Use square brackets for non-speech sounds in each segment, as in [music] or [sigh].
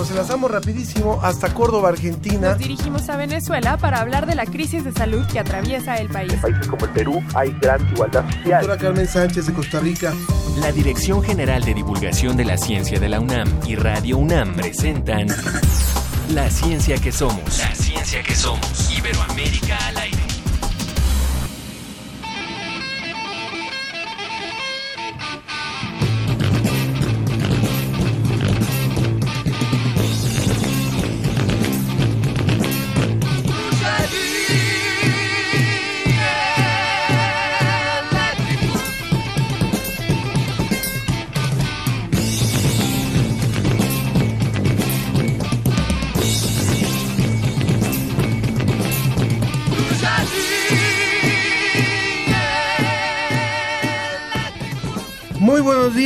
nos enlazamos rapidísimo hasta Córdoba, Argentina. Nos dirigimos a Venezuela para hablar de la crisis de salud que atraviesa el país. En países como el Perú hay gran igualdad social. Doctora Carmen Sánchez de Costa Rica. La Dirección General de Divulgación de la Ciencia de la UNAM y Radio UNAM presentan [laughs] La Ciencia que Somos. La Ciencia que Somos. Iberoamérica al aire.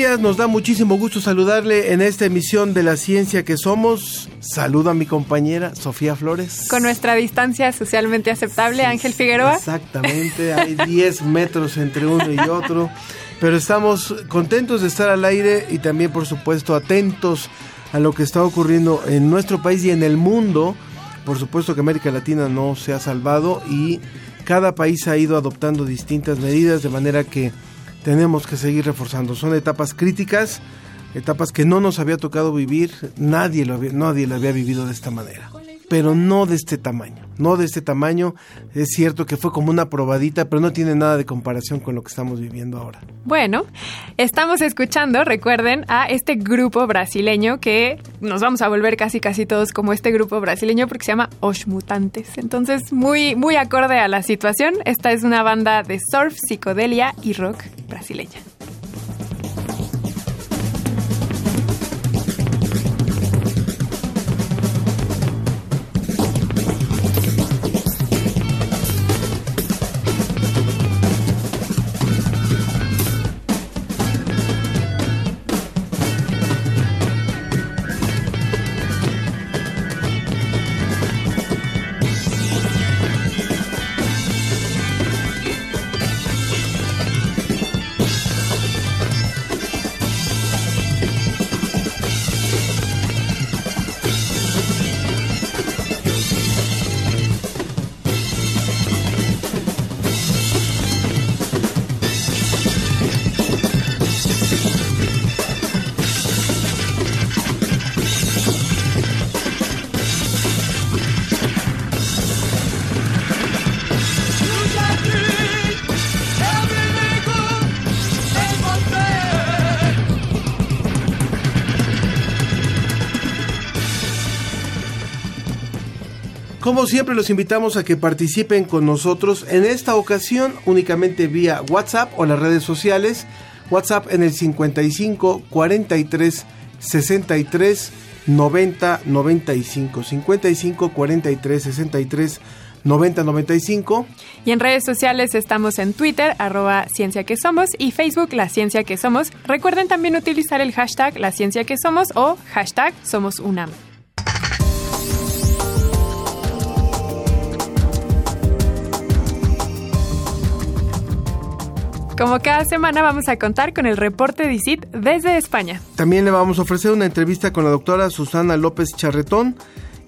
Días, nos da muchísimo gusto saludarle en esta emisión de La Ciencia que Somos. Saluda a mi compañera Sofía Flores. Con nuestra distancia socialmente aceptable, Ángel Figueroa. Exactamente, hay 10 metros entre uno y otro, pero estamos contentos de estar al aire y también, por supuesto, atentos a lo que está ocurriendo en nuestro país y en el mundo. Por supuesto que América Latina no se ha salvado y cada país ha ido adoptando distintas medidas de manera que tenemos que seguir reforzando. Son etapas críticas, etapas que no nos había tocado vivir, nadie lo había, nadie lo había vivido de esta manera, pero no de este tamaño, no de este tamaño. Es cierto que fue como una probadita, pero no tiene nada de comparación con lo que estamos viviendo ahora. Bueno, estamos escuchando, recuerden, a este grupo brasileño que nos vamos a volver casi casi todos como este grupo brasileño porque se llama Os Mutantes. Entonces, muy muy acorde a la situación, esta es una banda de surf, psicodelia y rock brasileña. Como siempre los invitamos a que participen con nosotros en esta ocasión únicamente vía WhatsApp o las redes sociales. WhatsApp en el 55 43 63 90 95 55 43 63 90 95 y en redes sociales estamos en Twitter arroba ciencia que somos y Facebook la ciencia que somos. Recuerden también utilizar el hashtag la ciencia que somos o hashtag somos UNAM Como cada semana vamos a contar con el reporte de ICIT desde España. También le vamos a ofrecer una entrevista con la doctora Susana López Charretón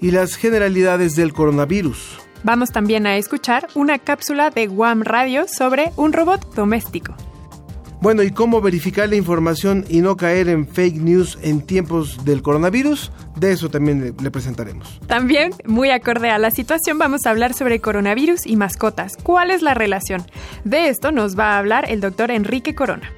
y las generalidades del coronavirus. Vamos también a escuchar una cápsula de Guam Radio sobre un robot doméstico. Bueno, ¿y cómo verificar la información y no caer en fake news en tiempos del coronavirus? De eso también le, presentaremos. También, muy acorde a la situación, vamos a hablar sobre coronavirus y mascotas. ¿Cuál es la relación? De esto nos va a hablar el doctor Enrique Corona.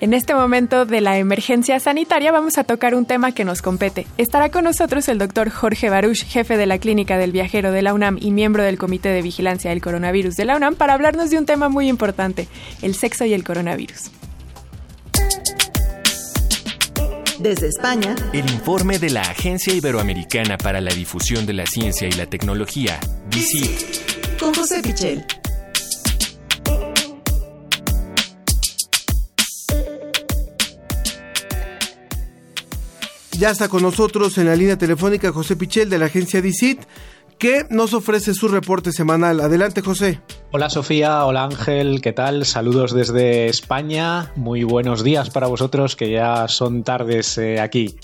En este momento de la emergencia sanitaria vamos a tocar un tema que nos compete. Estará con nosotros el doctor Jorge Baruch, jefe de la Clínica del Viajero de la UNAM y miembro del Comité de Vigilancia del Coronavirus de la UNAM, para hablarnos de un tema muy importante, el sexo y el coronavirus. Desde España, el informe de la Agencia Iberoamericana para la Difusión de la Ciencia y la Tecnología, DICIT, con José Pichel. Ya está con nosotros en la línea telefónica José Pichel de la agencia DICIT que nos ofrece su reporte semanal. Adelante, José. Hola Sofía, hola Ángel, ¿qué tal? Saludos desde España. Muy buenos días para vosotros, que ya son tardes eh, aquí.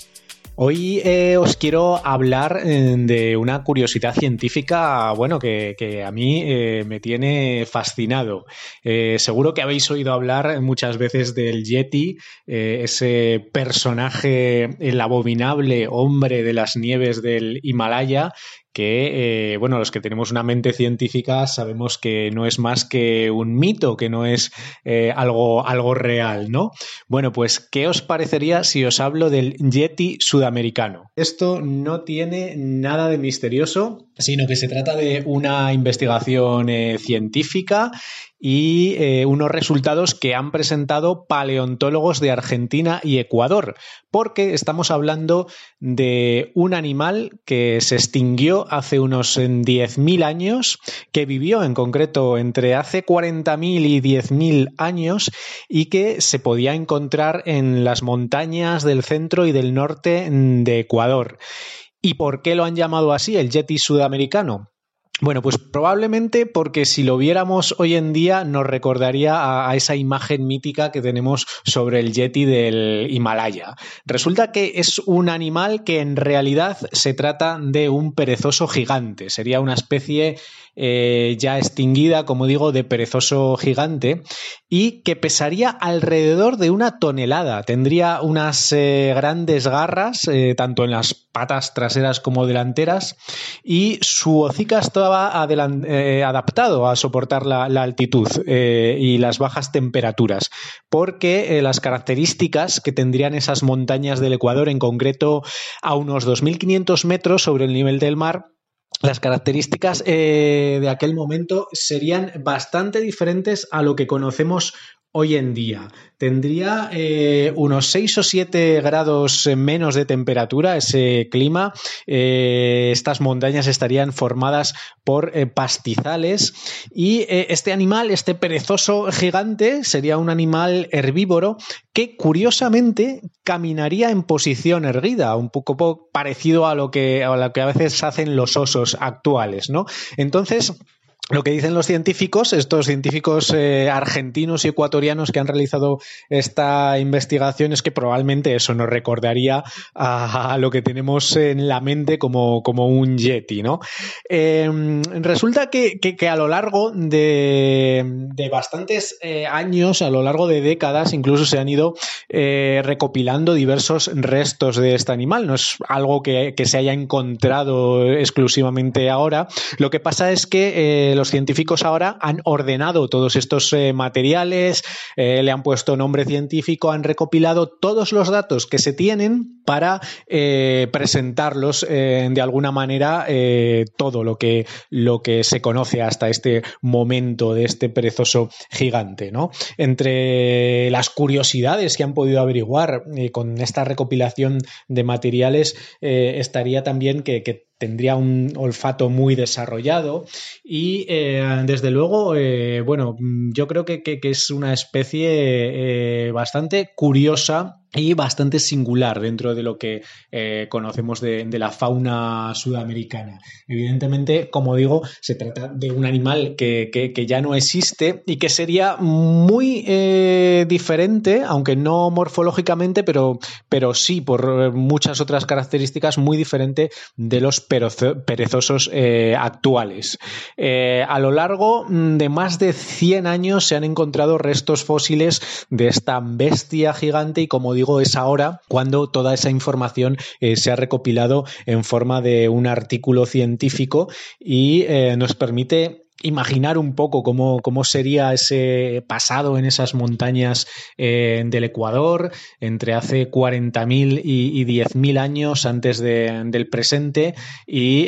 Hoy eh, os quiero hablar eh, de una curiosidad científica, bueno, que, a mí me tiene fascinado. seguro que habéis oído hablar muchas veces del Yeti, ese personaje, el abominable hombre de las nieves del Himalaya, que, eh, bueno, los que tenemos una mente científica sabemos que no es más que un mito, que no es eh, algo, algo real, ¿no? Bueno, pues, ¿qué os parecería si os hablo del Yeti sudamericano? Esto no tiene nada de misterioso, sino que se trata de una investigación eh, científica y eh, unos resultados que han presentado paleontólogos de Argentina y Ecuador, porque estamos hablando de un animal que se extinguió hace unos 10.000 años, que vivió en concreto entre hace 40.000 y 10.000 años y que se podía encontrar en las montañas del centro y del norte de Ecuador. ¿Y por qué lo han llamado así, el Yeti sudamericano? Bueno, pues probablemente porque si lo viéramos hoy en día nos recordaría a, esa imagen mítica que tenemos sobre el yeti del Himalaya. Resulta que es un animal que en realidad se trata de un perezoso gigante. Sería una especie eh, ya extinguida, como digo, de perezoso gigante y que pesaría alrededor de una tonelada. Tendría unas eh, grandes garras, eh, tanto en las patas traseras como delanteras, y su hocica estaba adaptado a soportar la, altitud y las bajas temperaturas, porque las características que tendrían esas montañas del Ecuador, en concreto a unos 2.500 metros sobre el nivel del mar, las características eh, de aquel momento serían bastante diferentes a lo que conocemos hoy en día. Tendría eh, unos 6 o 7 grados menos de temperatura ese clima. Eh, estas montañas estarían formadas por eh, pastizales y este animal, este perezoso gigante, sería un animal herbívoro que curiosamente caminaría en posición erguida, un poco parecido a lo que a, lo que a veces hacen los osos actuales, ¿no? Entonces, lo que dicen los científicos, estos científicos eh, argentinos y ecuatorianos que han realizado esta investigación, es que probablemente eso nos recordaría a, lo que tenemos en la mente como, como un yeti, ¿no? Em, resulta que, a lo largo de, bastantes eh, años, a lo largo de décadas, incluso se han ido eh, recopilando diversos restos de este animal. No es algo que, que, se haya encontrado exclusivamente ahora. Lo que pasa es que los científicos ahora han ordenado todos estos eh, materiales, eh, le han puesto nombre científico, han recopilado todos los datos que se tienen para eh, presentarlos de alguna manera todo lo que, lo que se conoce hasta este momento de este perezoso gigante. ¿no? Entre las curiosidades que han podido averiguar con esta recopilación de materiales estaría también que, que tendría un olfato muy desarrollado y eh, desde luego, eh, bueno, yo creo que, es una especie eh, bastante curiosa y bastante singular dentro de lo que eh, conocemos de, la fauna sudamericana. Evidentemente, como digo, se trata de un animal que, ya no existe y que sería muy eh, diferente, aunque no morfológicamente, pero, pero sí por muchas otras características muy diferente de los perezosos eh, actuales. a lo largo de más de 100 años se han encontrado restos fósiles de esta bestia gigante y como digo, es ahora cuando toda esa información eh, se ha recopilado en forma de un artículo científico y eh, nos permite imaginar un poco cómo, cómo, sería ese pasado en esas montañas eh, del Ecuador entre hace 40.000 y, y 10.000 años antes del presente y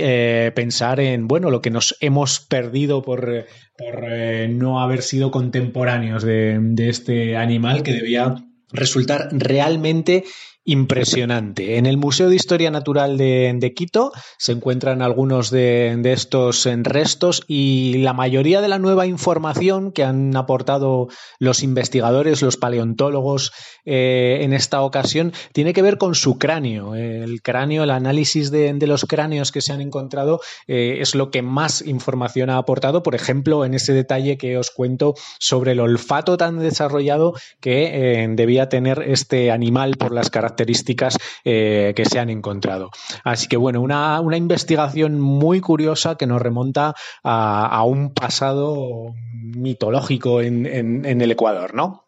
pensar en bueno lo que nos hemos perdido por, por no haber sido contemporáneos de, de este animal que debía resultar realmente impresionante. En el Museo de Historia Natural de, Quito se encuentran algunos de, estos restos y la mayoría de la nueva información que han aportado los investigadores, los paleontólogos eh, en esta ocasión, tiene que ver con su cráneo. El cráneo, el análisis de, los cráneos que se han encontrado eh, es lo que más información ha aportado, por ejemplo, en ese detalle que os cuento sobre el olfato tan desarrollado que eh, debía tener este animal por las características características que se han encontrado. Así que bueno, una, investigación muy curiosa que nos remonta a, un pasado mitológico en, en el Ecuador, ¿no?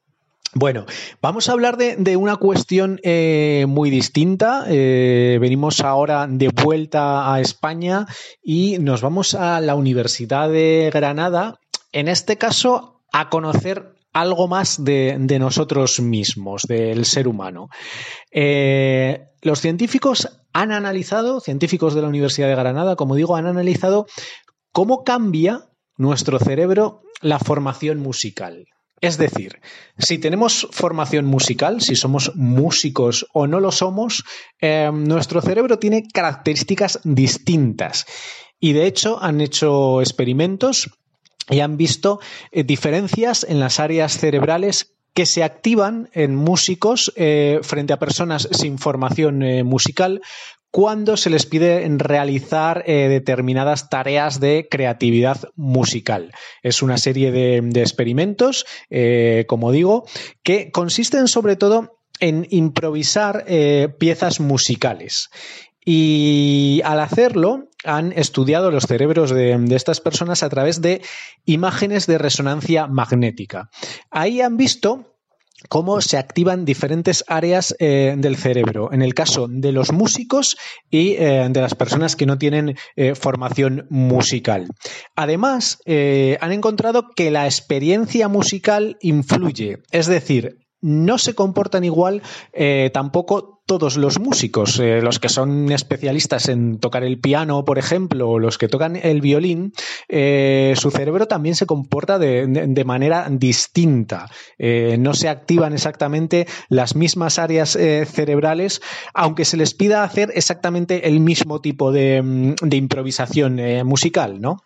Bueno, vamos a hablar de, una cuestión eh, muy distinta. Eh, venimos ahora de vuelta a España y nos vamos a la Universidad de Granada, en este caso a conocer algo más de, nosotros mismos, del ser humano. Eh, los científicos han analizado, científicos de la Universidad de Granada, como digo, han analizado cómo cambia nuestro cerebro la formación musical. Es decir, si tenemos formación musical, si somos músicos o no lo somos, eh, nuestro cerebro tiene características distintas. Y de hecho han hecho experimentos y han visto eh, diferencias en las áreas cerebrales que se activan en músicos eh, frente a personas sin formación musical cuando se les pide realizar eh, determinadas tareas de creatividad musical. Es una serie de, experimentos, eh, como digo, que consisten sobre todo en improvisar eh, piezas musicales. Y al hacerlo, han estudiado los cerebros de, estas personas a través de imágenes de resonancia magnética. Ahí han visto cómo se activan diferentes áreas eh, del cerebro. En el caso de los músicos y eh, de las personas que no tienen eh, formación musical. Además, han encontrado que la experiencia musical influye. Es decir, no se comportan igual tampoco todos los músicos, eh, los que son especialistas en tocar el piano, por ejemplo, o los que tocan el violín, eh, su cerebro también se comporta de, manera distinta. Eh, no se activan exactamente las mismas áreas cerebrales, aunque se les pida hacer exactamente el mismo tipo de, de improvisación musical, ¿no?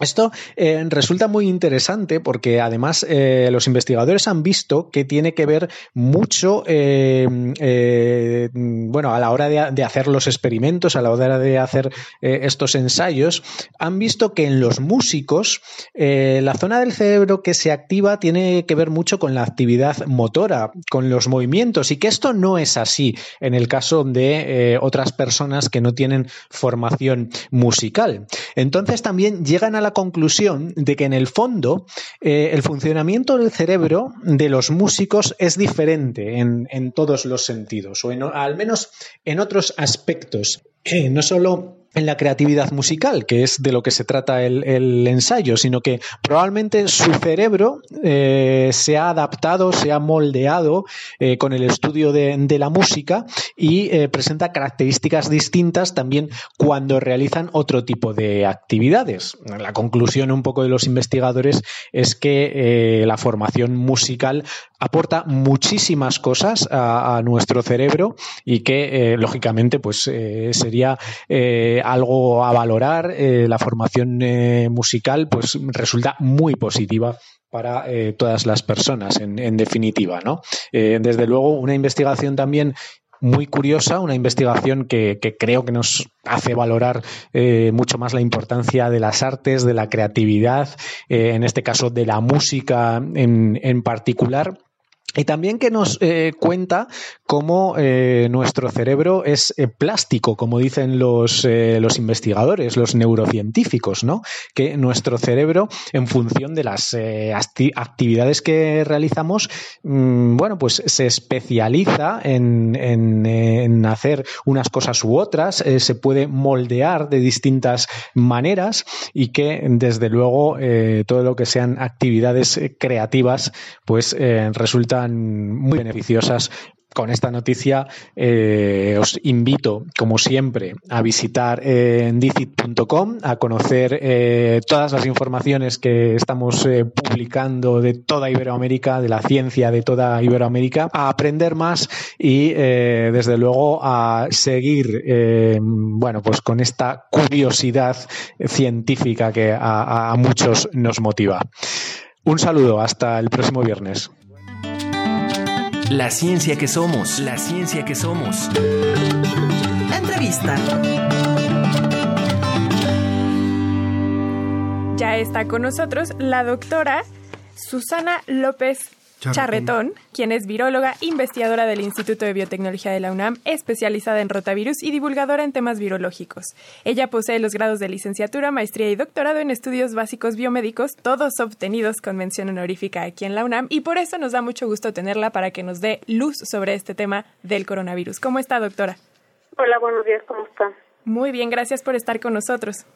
Esto eh, resulta muy interesante porque además eh, los investigadores han visto que tiene que ver mucho, eh, bueno, a la hora de, hacer los experimentos, a la hora de hacer estos ensayos, han visto que en los músicos la zona del cerebro que se activa tiene que ver mucho con la actividad motora, con los movimientos y que esto no es así en el caso de otras personas que no tienen formación musical. Entonces también llegan a la conclusión de que en el fondo eh, el funcionamiento del cerebro de los músicos es diferente en, todos los sentidos, o al menos en otros aspectos. No solo en la creatividad musical, que es de lo que se trata el, ensayo, sino que probablemente su cerebro eh, se ha adaptado, se ha moldeado eh, con el estudio de, la música y eh, presenta características distintas también cuando realizan otro tipo de actividades. La conclusión un poco de los investigadores es que la formación musical aporta muchísimas cosas a, nuestro cerebro y que lógicamente pues sería algo a valorar. Eh, la formación eh, musical pues resulta muy positiva para eh, todas las personas, en, definitiva, ¿no? desde luego, una investigación también muy curiosa, una investigación que, creo que nos hace valorar mucho más la importancia de las artes, de la creatividad, en este caso de la música en, en particular y también que nos eh, cuenta cómo eh, nuestro cerebro es eh, plástico, como dicen los, los, investigadores, los neurocientíficos, ¿no? Que nuestro cerebro, en función de las actividades que realizamos, mm, bueno, pues se especializa en, en, hacer unas cosas u otras, se puede moldear de distintas maneras y que, desde luego, todo lo que sean actividades creativas, pues resulta muy beneficiosas con esta noticia eh, os invito, como siempre, a visitar eh, dicit.com, a conocer eh, todas las informaciones que estamos publicando de toda Iberoamérica, de la ciencia de toda Iberoamérica, a aprender más y, desde luego, a seguir, bueno, pues con esta curiosidad científica que a muchos nos motiva. Un saludo, hasta el próximo viernes. La ciencia que somos, la ciencia que somos. Entrevista. Ya está con nosotros la doctora Susana López Charretón, quien es viróloga, investigadora del Instituto de Biotecnología de la UNAM, especializada en rotavirus y divulgadora en temas virológicos. Ella posee los grados de licenciatura, maestría y doctorado en estudios básicos biomédicos, todos obtenidos con mención honorífica aquí en la UNAM, y por eso nos da mucho gusto tenerla para que nos dé luz sobre este tema del coronavirus. ¿Cómo está, doctora? Hola, buenos días, ¿cómo está? Muy bien, gracias por estar con nosotros.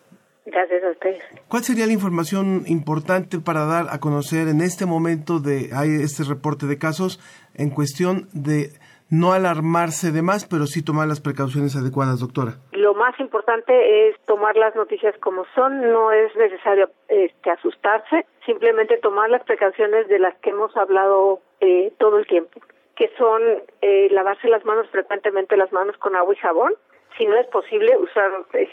Gracias a ustedes. ¿Cuál sería la información importante para dar a conocer en este momento de hay este reporte de casos en cuestión de no alarmarse de más, pero sí tomar las precauciones adecuadas, doctora? Lo más importante es tomar las noticias como son, no es necesario este, asustarse, simplemente tomar las precauciones de las que hemos hablado eh, todo el tiempo, que son eh, lavarse las manos frecuentemente las manos con agua y jabón, si no es posible, usar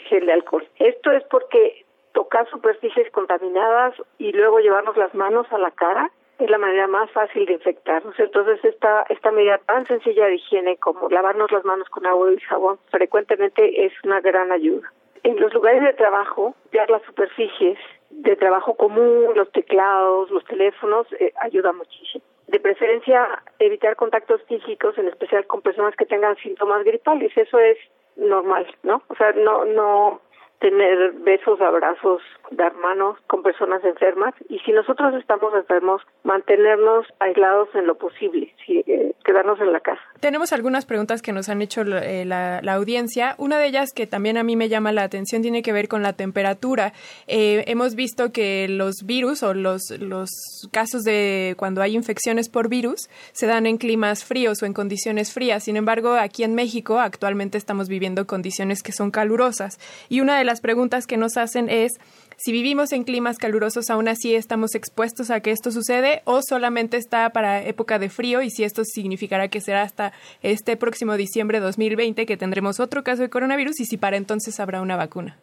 gel de alcohol. Esto es porque tocar superficies contaminadas y luego llevarnos las manos a la cara es la manera más fácil de infectarnos. Entonces, esta, esta medida tan sencilla de higiene como lavarnos las manos con agua y jabón frecuentemente es una gran ayuda. En los lugares de trabajo, limpiar las superficies de trabajo común, los teclados, los teléfonos, eh, ayuda muchísimo. De preferencia, evitar contactos físicos, en especial con personas que tengan síntomas gripales. Eso es normal, ¿no? O sea, no, no tener besos, abrazos, dar manos con personas enfermas y si nosotros estamos enfermos, mantenernos aislados en lo posible, eh, quedarnos en la casa. Tenemos algunas preguntas que nos han hecho eh, la, audiencia. Una de ellas que también a mí me llama la atención tiene que ver con la temperatura. Eh, hemos visto que los virus o los, los casos de cuando hay infecciones por virus se dan en climas fríos o en condiciones frías. Sin embargo, aquí en México actualmente estamos viviendo condiciones que son calurosas. Y una de las preguntas que nos hacen es si vivimos en climas calurosos, aún así estamos expuestos a que esto sucede o solamente está para época de frío y si esto significará que será hasta este próximo diciembre de 2020 que tendremos otro caso de coronavirus y si para entonces habrá una vacuna.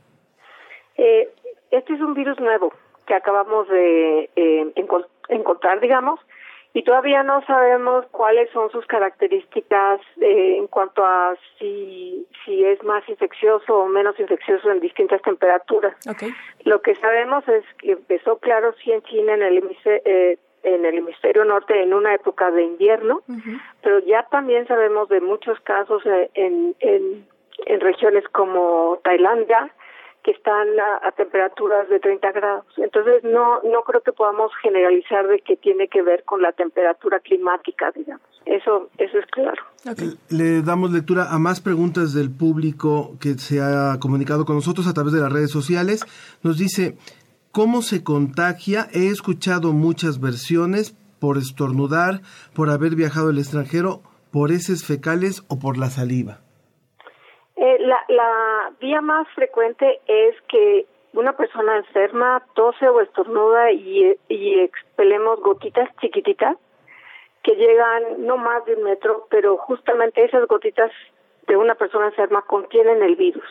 Eh, este es un virus nuevo que acabamos de eh, encontrar, digamos, y todavía no sabemos cuáles son sus características eh, en cuanto a si, si es más infeccioso o menos infeccioso en distintas temperaturas. Lo que sabemos es que empezó, claro, sí en China, en el hemisferio, eh, en el hemisferio norte en una época de invierno, pero ya también sabemos de muchos casos eh, en, en, en regiones como Tailandia, que están a, temperaturas de 30 grados. Entonces, no, no creo que podamos generalizar de que tiene que ver con la temperatura climática, digamos. Eso, eso es claro. Le damos lectura a más preguntas del público que se ha comunicado con nosotros a través de las redes sociales. Nos dice, ¿cómo se contagia? He escuchado muchas versiones por estornudar, por haber viajado al extranjero, por heces fecales o por la saliva. Eh, la, la vía más frecuente es que una persona enferma tose o estornuda y, y expelemos gotitas chiquititas que llegan no más de un metro, pero justamente esas gotitas de una persona enferma contienen el virus.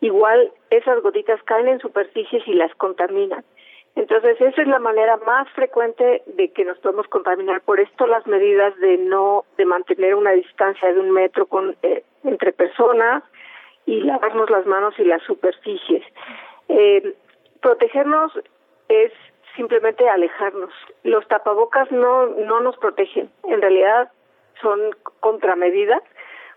Igual esas gotitas caen en superficies y las contaminan. Entonces, esa es la manera más frecuente de que nos podemos contaminar. Por esto, las medidas de no, de mantener una distancia de un metro con, eh, entre personas y lavarnos las manos y las superficies. Eh, protegernos es simplemente alejarnos. Los tapabocas no, no nos protegen. En realidad, son contramedidas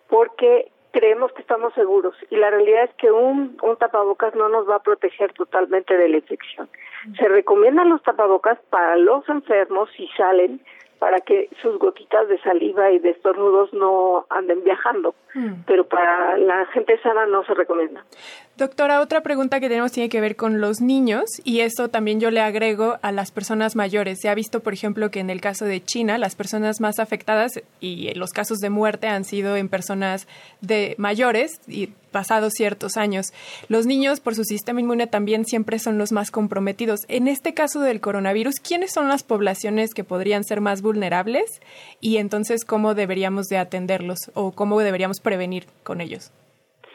porque creemos que estamos seguros y la realidad es que un, un tapabocas no nos va a proteger totalmente de la infección. Se recomiendan los tapabocas para los enfermos si salen para que sus gotitas de saliva y de estornudos no anden viajando, mm. pero para la gente sana no se recomienda. Doctora, otra pregunta que tenemos tiene que ver con los niños y esto también yo le agrego a las personas mayores. Se ha visto, por ejemplo, que en el caso de China, las personas más afectadas y los casos de muerte han sido en personas de mayores y pasados ciertos años. Los niños, por su sistema inmune, también siempre son los más comprometidos. En este caso del coronavirus, ¿quiénes son las poblaciones que podrían ser más vulnerables y entonces cómo deberíamos de atenderlos o cómo deberíamos prevenir con ellos?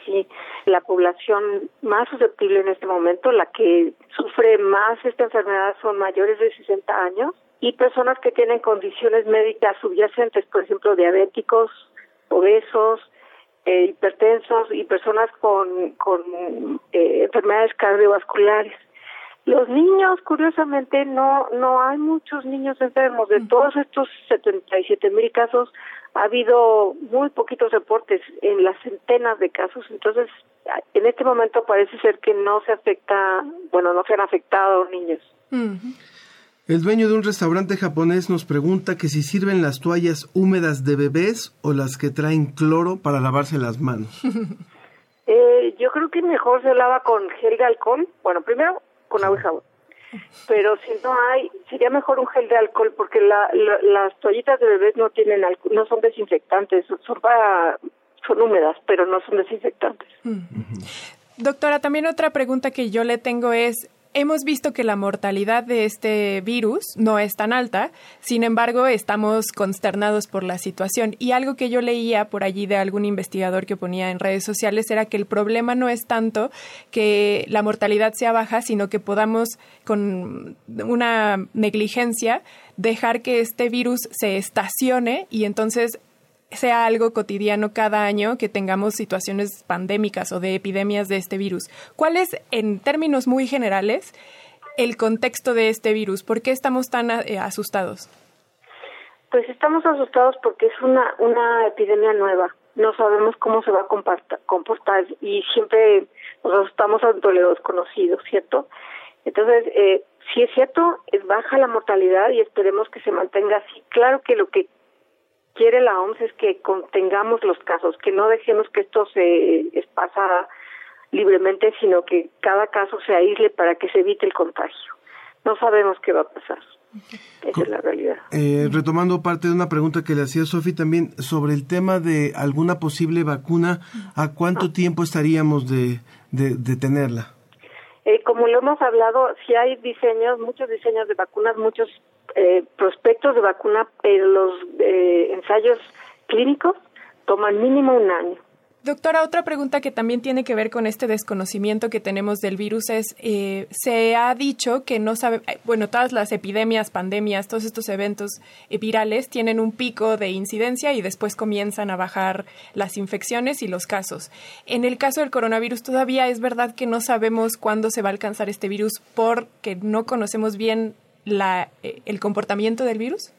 Sí, la población más susceptible en este momento, la que sufre más esta enfermedad son mayores de 60 años y personas que tienen condiciones médicas subyacentes, por ejemplo, diabéticos, obesos, eh, hipertensos y personas con, con eh, enfermedades cardiovasculares. Los niños, curiosamente, no no hay muchos niños enfermos. De todos estos 77 mil casos, ha habido muy poquitos reportes en las centenas de casos. Entonces, en este momento parece ser que no se afecta, bueno, no se han afectado niños. El dueño de un restaurante japonés nos pregunta que si sirven las toallas húmedas de bebés o las que traen cloro para lavarse las manos. [laughs] eh, yo creo que mejor se lava con gel de alcohol. Bueno, primero con agua y jabón. Pero si no hay, sería mejor un gel de alcohol porque la, las toallitas de bebés no tienen alcohol, no son desinfectantes, son para, son húmedas, pero no son desinfectantes. Doctora, también otra pregunta que yo le tengo es, Hemos visto que la mortalidad de este virus no es tan alta, sin embargo, estamos consternados por la situación. Y algo que yo leía por allí de algún investigador que ponía en redes sociales era que el problema no es tanto que la mortalidad sea baja, sino que podamos, con una negligencia, dejar que este virus se estacione y entonces sea algo cotidiano cada año que tengamos situaciones pandémicas o de epidemias de este virus. ¿Cuál es, en términos muy generales, el contexto de este virus? ¿Por qué estamos tan eh, asustados? Pues estamos asustados porque es una, una epidemia nueva. No sabemos cómo se va a comportar y siempre nos asustamos ante lo desconocido, ¿cierto? Entonces, eh, si es cierto, es baja la mortalidad y esperemos que se mantenga así. Claro que lo que quiere la OMS es que contengamos los casos, que no dejemos que esto se pasa libremente, sino que cada caso se aísle para que se evite el contagio. No sabemos qué va a pasar. Esa es la realidad. Eh, retomando parte de una pregunta que le hacía Sofi también sobre el tema de alguna posible vacuna, ¿a cuánto ah. tiempo estaríamos de, de, tenerla? Eh, como lo hemos hablado, si hay diseños, muchos diseños de vacunas, muchos eh, prospectos de vacuna, pero los eh, ensayos clínicos toman mínimo un año. Doctora, otra pregunta que también tiene que ver con este desconocimiento que tenemos del virus es, eh, se ha dicho que no sabe, eh, bueno, todas las epidemias, pandemias, todos estos eventos virales tienen un pico de incidencia y después comienzan a bajar las infecciones y los casos. En el caso del coronavirus todavía es verdad que no sabemos cuándo se va a alcanzar este virus porque no conocemos bien la, eh, el comportamiento del virus?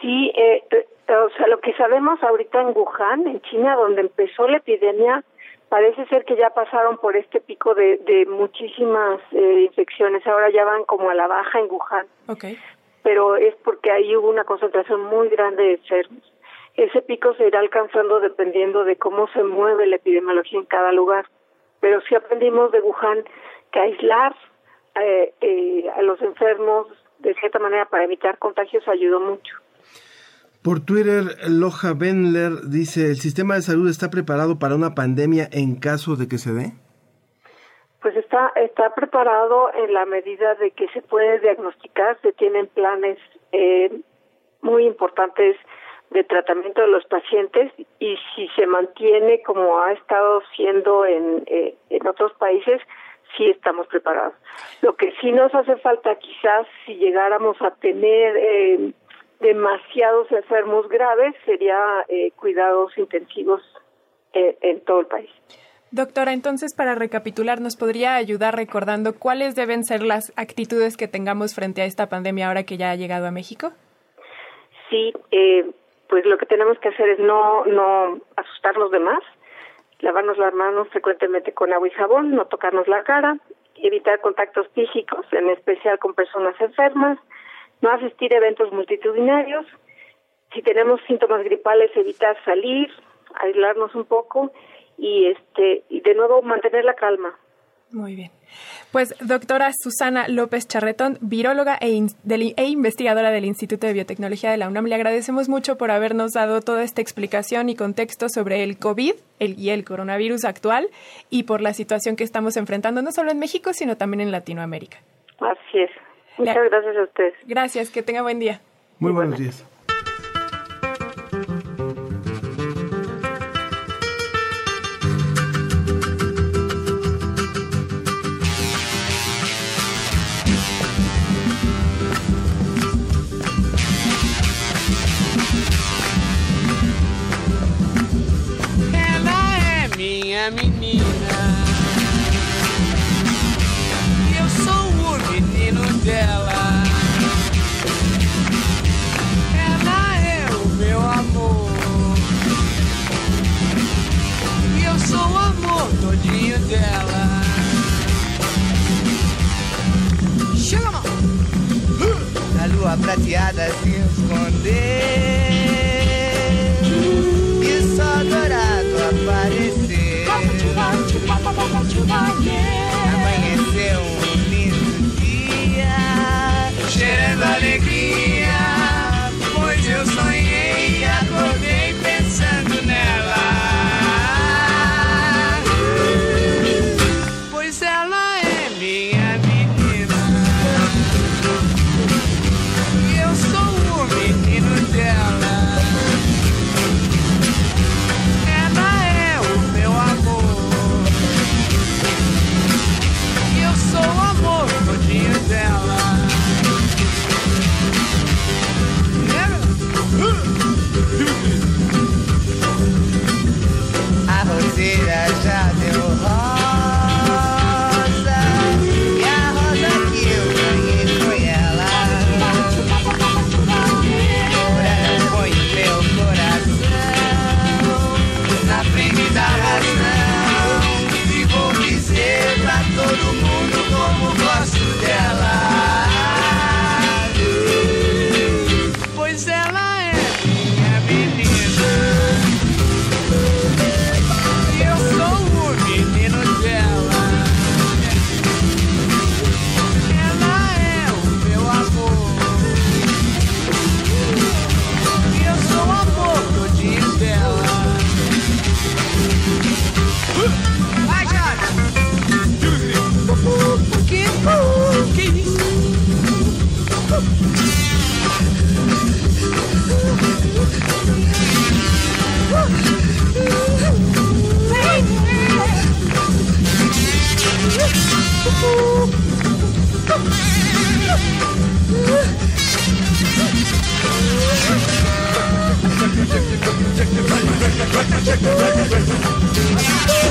Sí, eh, eh, o sea, lo que sabemos ahorita en Wuhan, en China, donde empezó la epidemia, parece ser que ya pasaron por este pico de, de muchísimas infecciones. Ahora ya van como a la baja en Wuhan. Okay. Pero es porque ahí hubo una concentración muy grande de enfermos. Ese pico se irá alcanzando dependiendo de cómo se mueve la epidemiología en cada lugar. Pero sí aprendimos de Wuhan que aislar eh, eh, a los enfermos de cierta manera para evitar contagios ayudó mucho. Por Twitter, Loja Benler dice, ¿el sistema de salud está preparado para una pandemia en caso de que se dé? Pues está, está preparado en la medida de que se puede diagnosticar, se tienen planes eh, muy importantes de tratamiento de los pacientes y si se mantiene como ha estado siendo en, eh, en otros países, sí estamos preparados. Lo que sí nos hace falta quizás si llegáramos a tener eh, demasiados enfermos graves sería eh, cuidados intensivos eh, en todo el país. Doctora, entonces para recapitular, ¿nos podría ayudar recordando cuáles deben ser las actitudes que tengamos frente a esta pandemia ahora que ya ha llegado a México? Sí, pues lo que tenemos que hacer es no, no asustarnos de más, lavarnos las manos frecuentemente con agua y jabón, no tocarnos la cara, evitar contactos físicos, en especial con personas enfermas, no asistir a eventos multitudinarios, si tenemos síntomas gripales evitar salir, aislarnos un poco y este y de nuevo mantener la calma. Muy bien. Pues doctora Susana López Charretón, viróloga e, e, investigadora del Instituto de Biotecnología de la UNAM, le agradecemos mucho por habernos dado toda esta explicación y contexto sobre el COVID el, y el coronavirus actual y por la situación que estamos enfrentando no solo en México, sino también en Latinoamérica. Así es. Muchas gracias a ustedes. Gracias, que tenga buen día. Muy buenos días. todinho dela. Chama! Da lua prateada se esconder. Check it, shake it, shake it.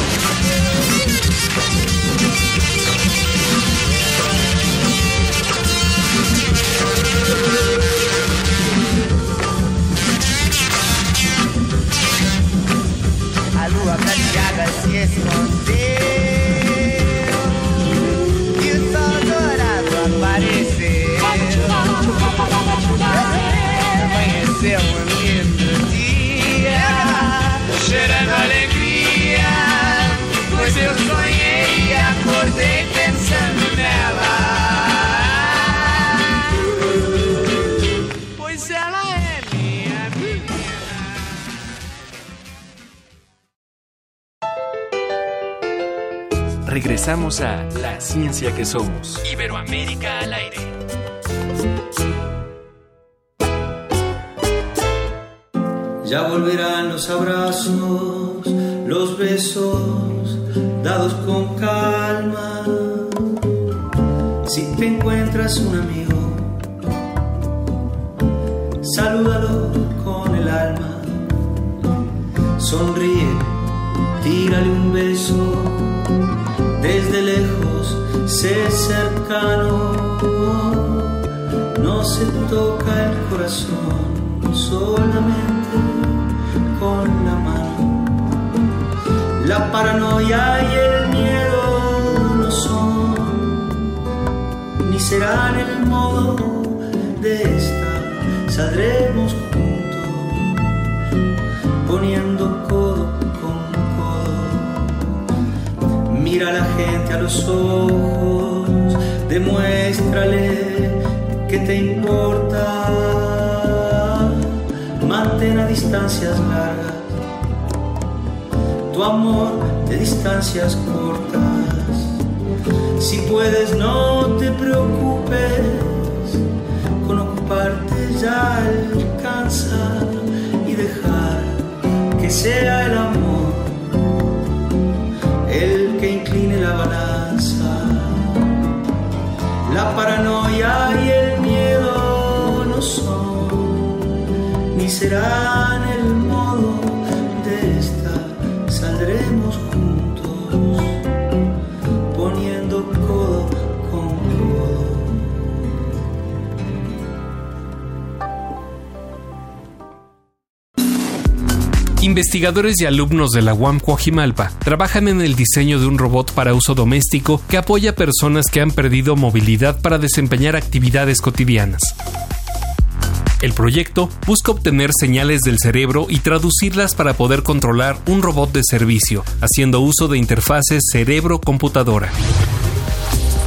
Regresamos a La Ciencia que Somos. Iberoamérica al aire. Ya volverán los abrazos, los besos dados con calma. Si te encuentras un amigo, sé cercano. No se toca el corazón solamente con la mano. La paranoia y el miedo no son, ni serán el modo de esta. Saldremos gente a los ojos, demuéstrale que te importa. Mantén a distancias largas tu amor de distancias cortas. Si puedes, no te preocupes, con ocuparte ya alcanza y dejar que sea el amor La paranoia y el miedo no son, ni serán el Investigadores y alumnos de la UAM Coajimalpa trabajan en el diseño de un robot para uso doméstico que apoya a personas que han perdido movilidad para desempeñar actividades cotidianas. El proyecto busca obtener señales del cerebro y traducirlas para poder controlar un robot de servicio, haciendo uso de interfaces cerebro-computadora.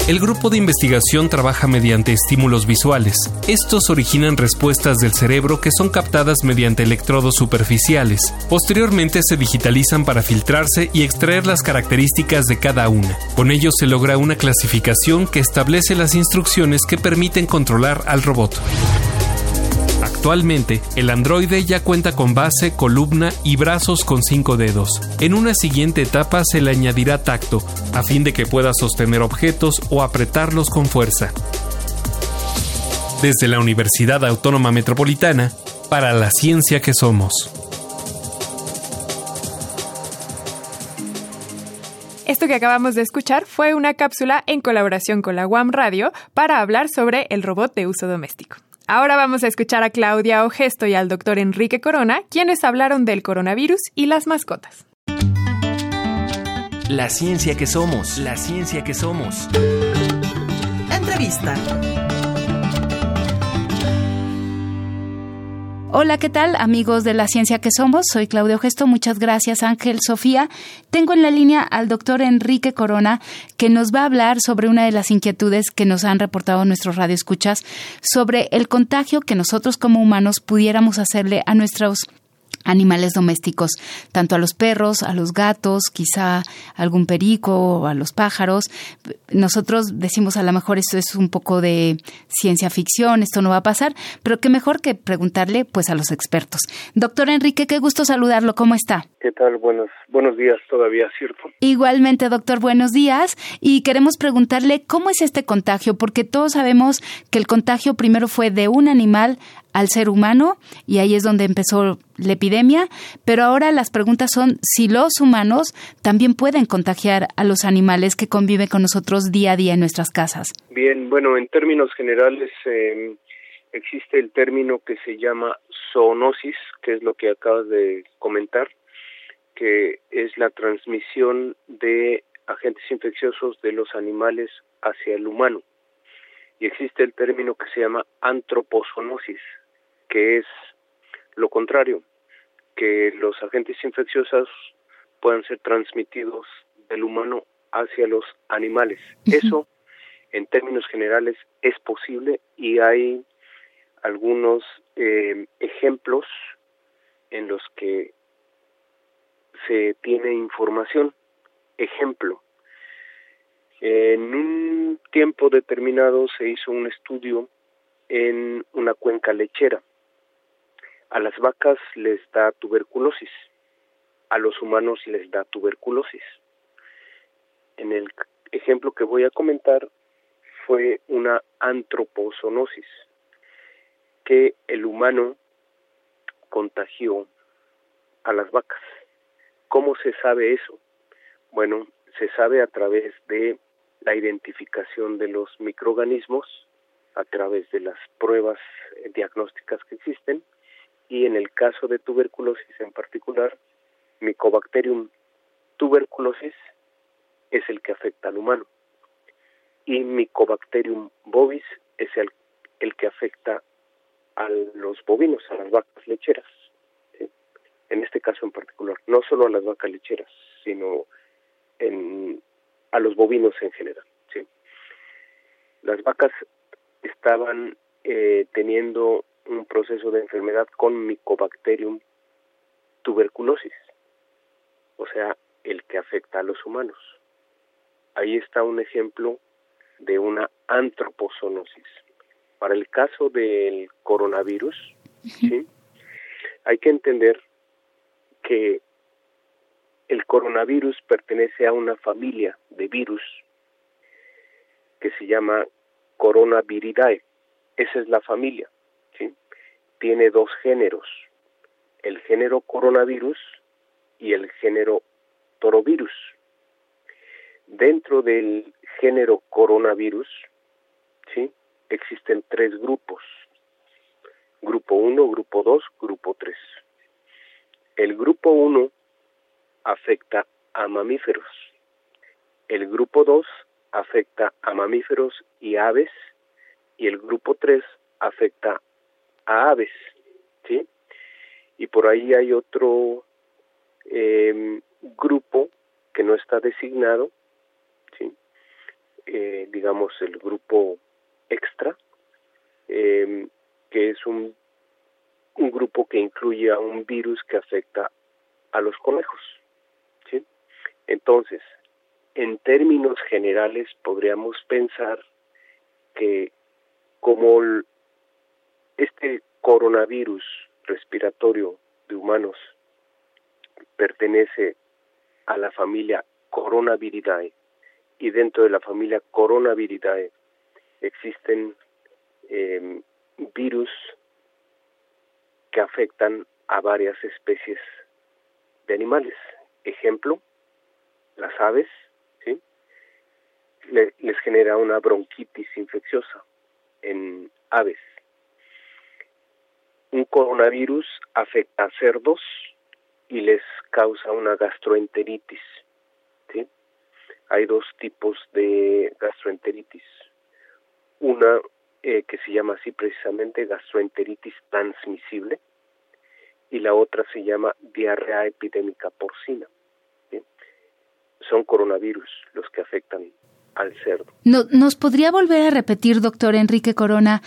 El grupo de investigación trabaja mediante estímulos visuales. Estos originan respuestas del cerebro que son captadas mediante electrodos superficiales. Posteriormente se digitalizan para filtrarse y extraer las características de cada una. Con ello se logra una clasificación que establece las instrucciones que permiten controlar al robot. Actualmente, el androide ya cuenta con base, columna y brazos con cinco dedos. En una siguiente etapa se le añadirá tacto, a fin de que pueda sostener objetos o apretarlos con fuerza. Desde la Universidad Autónoma Metropolitana, para la ciencia que somos. Esto que acabamos de escuchar fue una cápsula en colaboración con la UAM Radio para hablar sobre el robot de uso doméstico. Ahora vamos a escuchar a Claudia Ogesto y al doctor Enrique Corona, quienes hablaron del coronavirus y las mascotas. La ciencia que somos, la ciencia que somos. Entrevista. Hola, ¿qué tal amigos de la ciencia que somos? Soy Claudio Gesto, muchas gracias Ángel, Sofía. Tengo en la línea al doctor Enrique Corona, que nos va a hablar sobre una de las inquietudes que nos han reportado nuestros radioescuchas, sobre el contagio que nosotros como humanos pudiéramos hacerle a nuestros animales domésticos, tanto a los perros, a los gatos, quizá algún perico o a los pájaros. Nosotros decimos a lo mejor esto es un poco de ciencia ficción, esto no va a pasar, pero qué mejor que preguntarle pues a los expertos. Doctor Enrique, qué gusto saludarlo, ¿cómo está? ¿Qué tal? Buenos, buenos días todavía, ¿cierto? Igualmente, doctor, buenos días. Y queremos preguntarle cómo es este contagio, porque todos sabemos que el contagio primero fue de un animal al ser humano y ahí es donde empezó la epidemia, pero ahora las preguntas son si los humanos también pueden contagiar a los animales que conviven con nosotros día a día en nuestras casas. Bien, bueno, en términos generales eh, existe el término que se llama zoonosis, que es lo que acabas de comentar, que es la transmisión de agentes infecciosos de los animales hacia el humano. Y existe el término que se llama antropozoonosis, que es lo contrario, que los agentes infecciosos puedan ser transmitidos del humano hacia los animales. Eso, en términos generales, es posible y hay algunos eh, ejemplos en los que se tiene información. Ejemplo, en un tiempo determinado se hizo un estudio en una cuenca lechera a las vacas les da tuberculosis, a los humanos les da tuberculosis. En el ejemplo que voy a comentar fue una antropozoonosis, que el humano contagió a las vacas. ¿Cómo se sabe eso? Bueno, se sabe a través de la identificación de los microorganismos, a través de las pruebas diagnósticas que existen, y en el caso de tuberculosis en particular, Mycobacterium tuberculosis es el que afecta al humano y Mycobacterium bovis es el, el que afecta a los bovinos, a las vacas lecheras. En este caso en particular, no solo a las vacas lecheras, sino en, a los bovinos en general. ¿sí? Las vacas estaban eh, teniendo un proceso de enfermedad con Mycobacterium tuberculosis, o sea, el que afecta a los humanos. Ahí está un ejemplo de una antropozoonosis. Para el caso del coronavirus, ¿sí? hay que entender que el coronavirus pertenece a una familia de virus que se llama Coronaviridae. Esa es la familia tiene dos géneros, el género coronavirus y el género torovirus. Dentro del género coronavirus, ¿sí? existen tres grupos, grupo 1, grupo 2, grupo 3. El grupo 1 afecta a mamíferos, el grupo 2 afecta a mamíferos y aves y el grupo 3 afecta a aves, ¿sí? Y por ahí hay otro eh, grupo que no está designado, ¿sí? Eh, digamos el grupo extra, eh, que es un, un grupo que incluye a un virus que afecta a los conejos. ¿sí? Entonces, en términos generales podríamos pensar que como este coronavirus respiratorio de humanos pertenece a la familia Coronaviridae y dentro de la familia Coronaviridae existen eh, virus que afectan a varias especies de animales. Ejemplo, las aves, ¿sí? les genera una bronquitis infecciosa en aves. Un coronavirus afecta a cerdos y les causa una gastroenteritis. Hay dos tipos de gastroenteritis. Una eh, que se llama así precisamente gastroenteritis transmisible y la otra se llama diarrea epidémica porcina. Son coronavirus los que afectan al cerdo. ¿Nos podría volver a repetir, doctor Enrique Corona,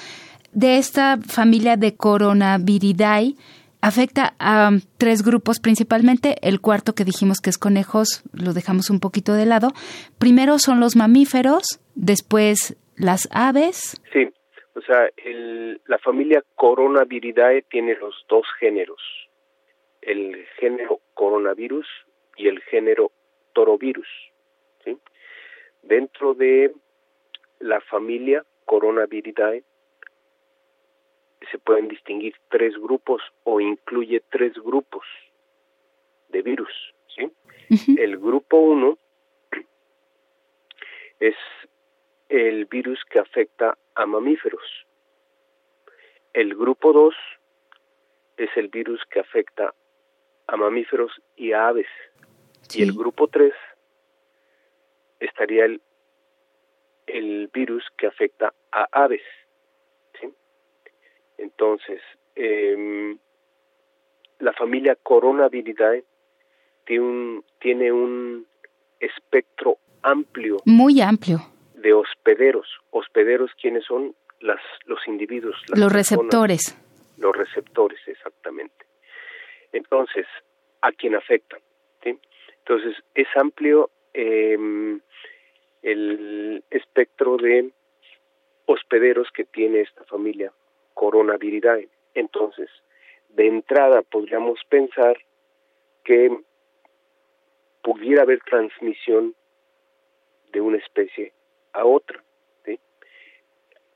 de esta familia de coronaviridae? Afecta a tres grupos principalmente. El cuarto que dijimos que es conejos, lo dejamos un poquito de lado. Primero son los mamíferos, después las aves. Sí, o sea, el, la familia Coronaviridae tiene los dos géneros, el género coronavirus y el género torovirus. Dentro de la familia Coronaviridae se pueden distinguir tres grupos o incluye tres grupos de virus. ¿sí? El grupo 1 es el virus que afecta a mamíferos. El grupo 2 es el virus que afecta a mamíferos y a aves. Y el grupo 3 estaría el, el virus que afecta a aves. Entonces, eh, la familia Coronaviridae tiene un, tiene un espectro amplio. Muy amplio de hospederos. Hospederos, ¿quiénes son? Las, los individuos. los receptores. Los receptores, exactamente. Entonces, ¿a quién afectan? ¿sí? Entonces, es amplio eh, el espectro de hospederos que tiene esta familia Coronaviridae. Entonces, de entrada podríamos pensar que pudiera haber transmisión de una especie a otra.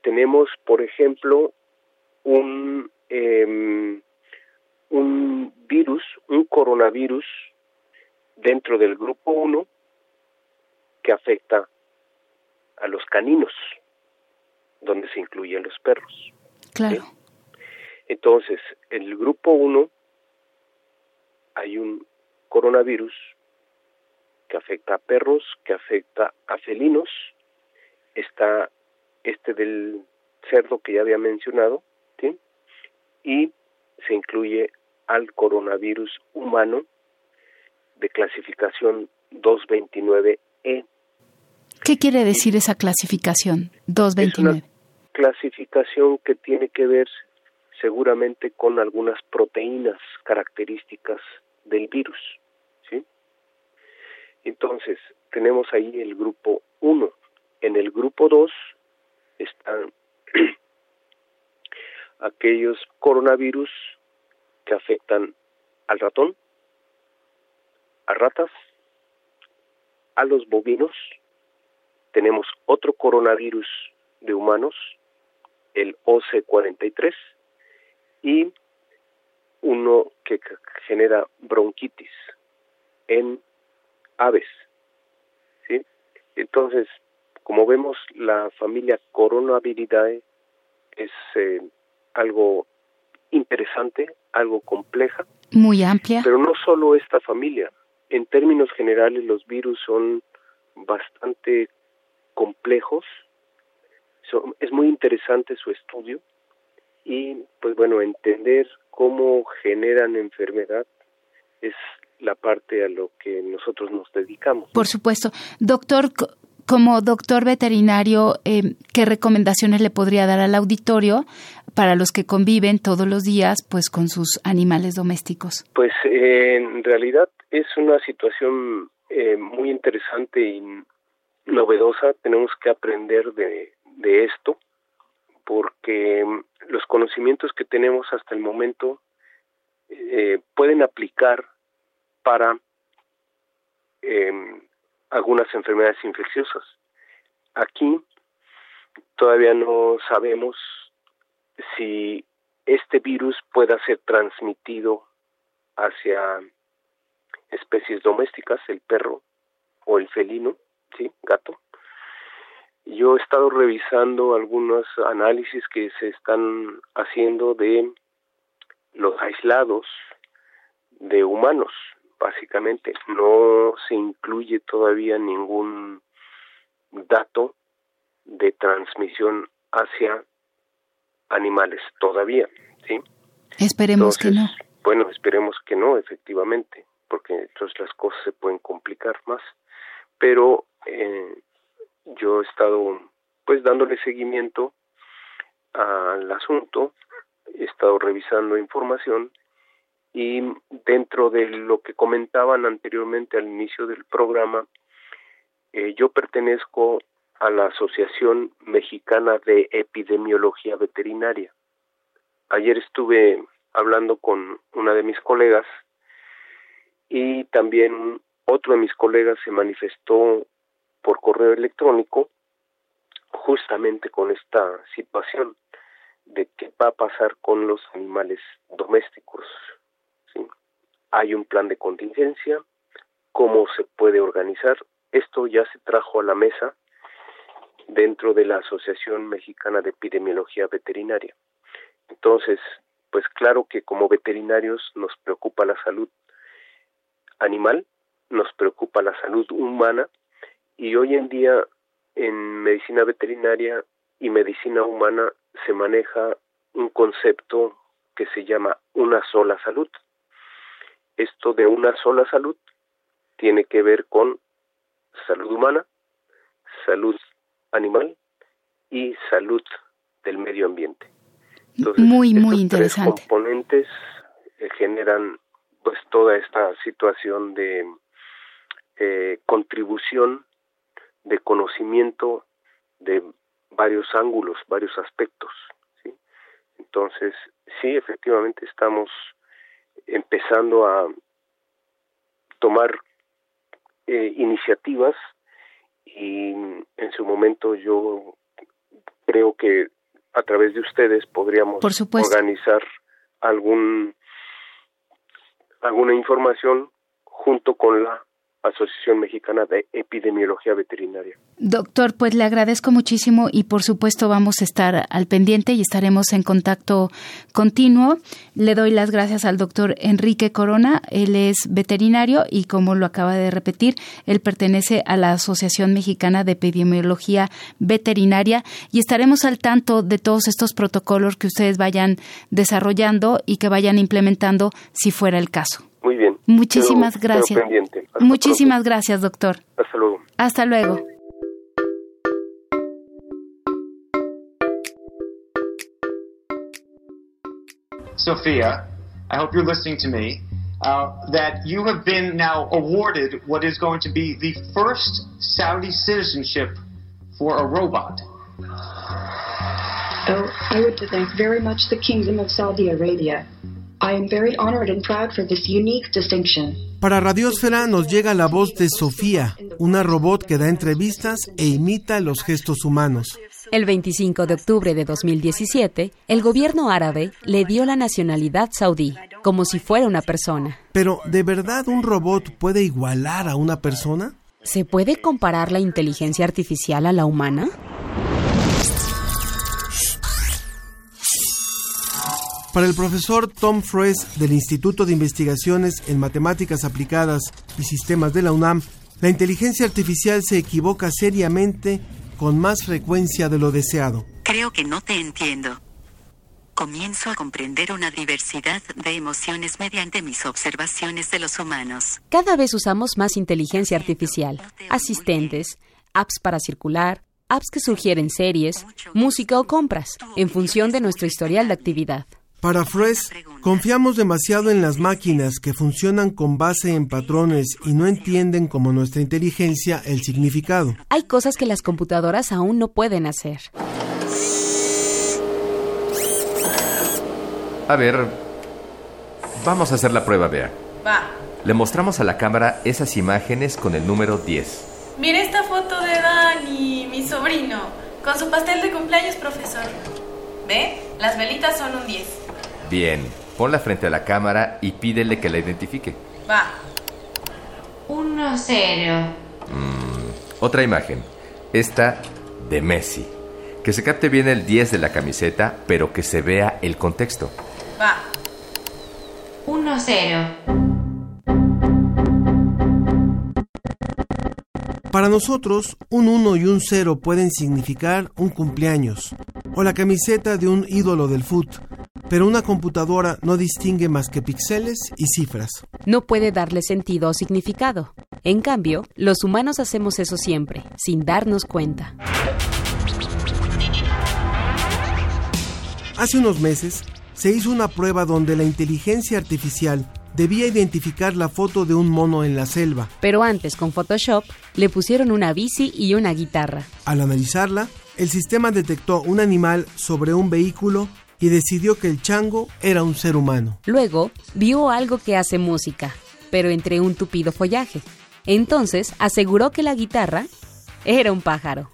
Tenemos, por ejemplo, un, eh, un virus, un coronavirus dentro del grupo 1 que afecta a los caninos, donde se incluyen los perros. Claro. Entonces, en el grupo 1 hay un coronavirus que afecta a perros, que afecta a felinos, está este del cerdo que ya había mencionado, ¿sí? y se incluye al coronavirus humano de clasificación 229E. ¿Qué quiere decir esa clasificación 229? Clasificación que tiene que ver seguramente con algunas proteínas características del virus, ¿sí? Entonces, tenemos ahí el grupo 1, en el grupo 2 están [clears throat] aquellos coronavirus que afectan al ratón, a ratas, a los bovinos. Tenemos otro coronavirus de humanos, el OC43, y uno que genera bronquitis en aves. ¿sí? Entonces, como vemos, la familia Coronaviridae es eh, algo interesante, algo compleja. Muy amplia. Pero no solo esta familia. En términos generales, los virus son bastante complejos. Es muy interesante su estudio y pues bueno, entender cómo generan enfermedad es la parte a lo que nosotros nos dedicamos. Por supuesto. Doctor, como doctor veterinario, eh, ¿qué recomendaciones le podría dar al auditorio para los que conviven todos los días pues con sus animales domésticos? Pues eh, en realidad es una situación eh, muy interesante y novedosa. Tenemos que aprender de, de esto porque los conocimientos que tenemos hasta el momento eh, pueden aplicar para eh, algunas enfermedades infecciosas. Aquí todavía no sabemos si este virus pueda ser transmitido hacia especies domésticas, el perro o el felino, sí, gato. Yo he estado revisando algunos análisis que se están haciendo de los aislados de humanos, básicamente. No se incluye todavía ningún dato de transmisión hacia animales todavía, ¿sí? Esperemos que no. Bueno, esperemos que no, efectivamente, porque entonces las cosas se pueden complicar más. Pero eh, yo he estado, pues, dándole seguimiento al asunto, he estado revisando información y dentro de lo que comentaban anteriormente al inicio del programa, eh, yo pertenezco a la Asociación Mexicana de Epidemiología Veterinaria. Ayer estuve hablando con una de mis colegas y también otro de mis colegas se manifestó por correo electrónico justamente con esta situación de qué va a pasar con los animales domésticos. Hay un plan de contingencia, cómo se puede organizar. Esto ya se trajo a la mesa dentro de la Asociación Mexicana de Epidemiología Veterinaria. Entonces, pues claro que como veterinarios nos preocupa la salud animal, nos preocupa la salud humana y hoy en día en medicina veterinaria y medicina humana se maneja un concepto que se llama una sola salud. Esto de una sola salud tiene que ver con salud humana, salud animal y salud del medio ambiente. Entonces, muy, muy interesante. Tres componentes eh, generan pues toda esta situación de eh, contribución, de conocimiento de varios ángulos, varios aspectos. ¿sí? Entonces, sí, efectivamente estamos empezando a tomar eh, iniciativas y en su momento yo creo que a través de ustedes podríamos organizar algún alguna información junto con la Asociación Mexicana de Epidemiología Veterinaria. Doctor, pues le agradezco muchísimo y por supuesto vamos a estar al pendiente y estaremos en contacto continuo. Le doy las gracias al doctor Enrique Corona, él es veterinario y como lo acaba de repetir, él pertenece a la Asociación Mexicana de Epidemiología Veterinaria y estaremos al tanto de todos estos protocolos que ustedes vayan desarrollando y que vayan implementando si fuera el caso. Muy bien. Muchísimas gracias. Muchísimas gracias, doctor. Hasta luego. Hasta luego. Sophia, I hope you're listening to me. Uh, that you have been now awarded what is going to be the first Saudi citizenship for a robot. Oh, I would like to thank very much the Kingdom of Saudi Arabia I am very honored and proud for this unique distinction. Para Radiosfera nos llega la voz de Sofía, una robot que da entrevistas e imita los gestos humanos. El 25 de octubre de 2017, el gobierno árabe le dio la nacionalidad saudí, como si fuera una persona. Pero, ¿de verdad un robot puede igualar a una persona? ¿Se puede comparar la inteligencia artificial a la humana? Para el profesor Tom Fries del Instituto de Investigaciones en Matemáticas Aplicadas y Sistemas de la UNAM, la inteligencia artificial se equivoca seriamente con más frecuencia de lo deseado. Creo que no te entiendo. comienzo a comprender una diversidad de emociones mediante mis observaciones de los humanos. Cada vez usamos más inteligencia artificial, asistentes, apps para circular, apps que sugieren series, música o compras, en función de nuestro historial de actividad. Para Fres, confiamos demasiado en las máquinas que funcionan con base en patrones y no entienden como nuestra inteligencia el significado. Hay cosas que las computadoras aún no pueden hacer. A ver, vamos a hacer la prueba, Bea. Va. Le mostramos a la cámara esas imágenes con el número 10. Mire esta foto de Dani, mi sobrino, con su pastel de cumpleaños, profesor. ¿Ve? Las velitas son un 10. Bien, ponla frente a la cámara y pídele que la identifique. Va. 1-0. Mm, otra imagen. Esta de Messi. Que se capte bien el 10 de la camiseta, pero que se vea el contexto. Va. 1-0. Para nosotros, un 1 y un 0 pueden significar un cumpleaños o la camiseta de un ídolo del foot, pero una computadora no distingue más que píxeles y cifras. No puede darle sentido o significado. En cambio, los humanos hacemos eso siempre, sin darnos cuenta. Hace unos meses se hizo una prueba donde la inteligencia artificial debía identificar la foto de un mono en la selva. Pero antes, con Photoshop, le pusieron una bici y una guitarra. Al analizarla, el sistema detectó un animal sobre un vehículo y decidió que el chango era un ser humano. Luego, vio algo que hace música, pero entre un tupido follaje. Entonces, aseguró que la guitarra era un pájaro.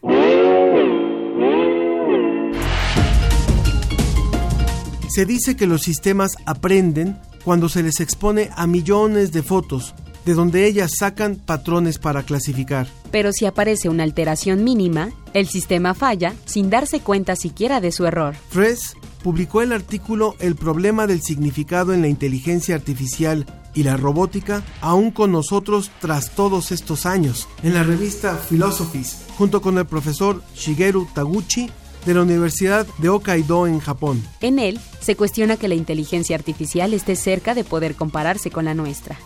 Se dice que los sistemas aprenden cuando se les expone a millones de fotos, de donde ellas sacan patrones para clasificar. Pero si aparece una alteración mínima, el sistema falla sin darse cuenta siquiera de su error. Fres publicó el artículo El problema del significado en la inteligencia artificial y la robótica, aún con nosotros tras todos estos años, en la revista Philosophies, junto con el profesor Shigeru Taguchi de la Universidad de Hokkaido en Japón. En él se cuestiona que la inteligencia artificial esté cerca de poder compararse con la nuestra.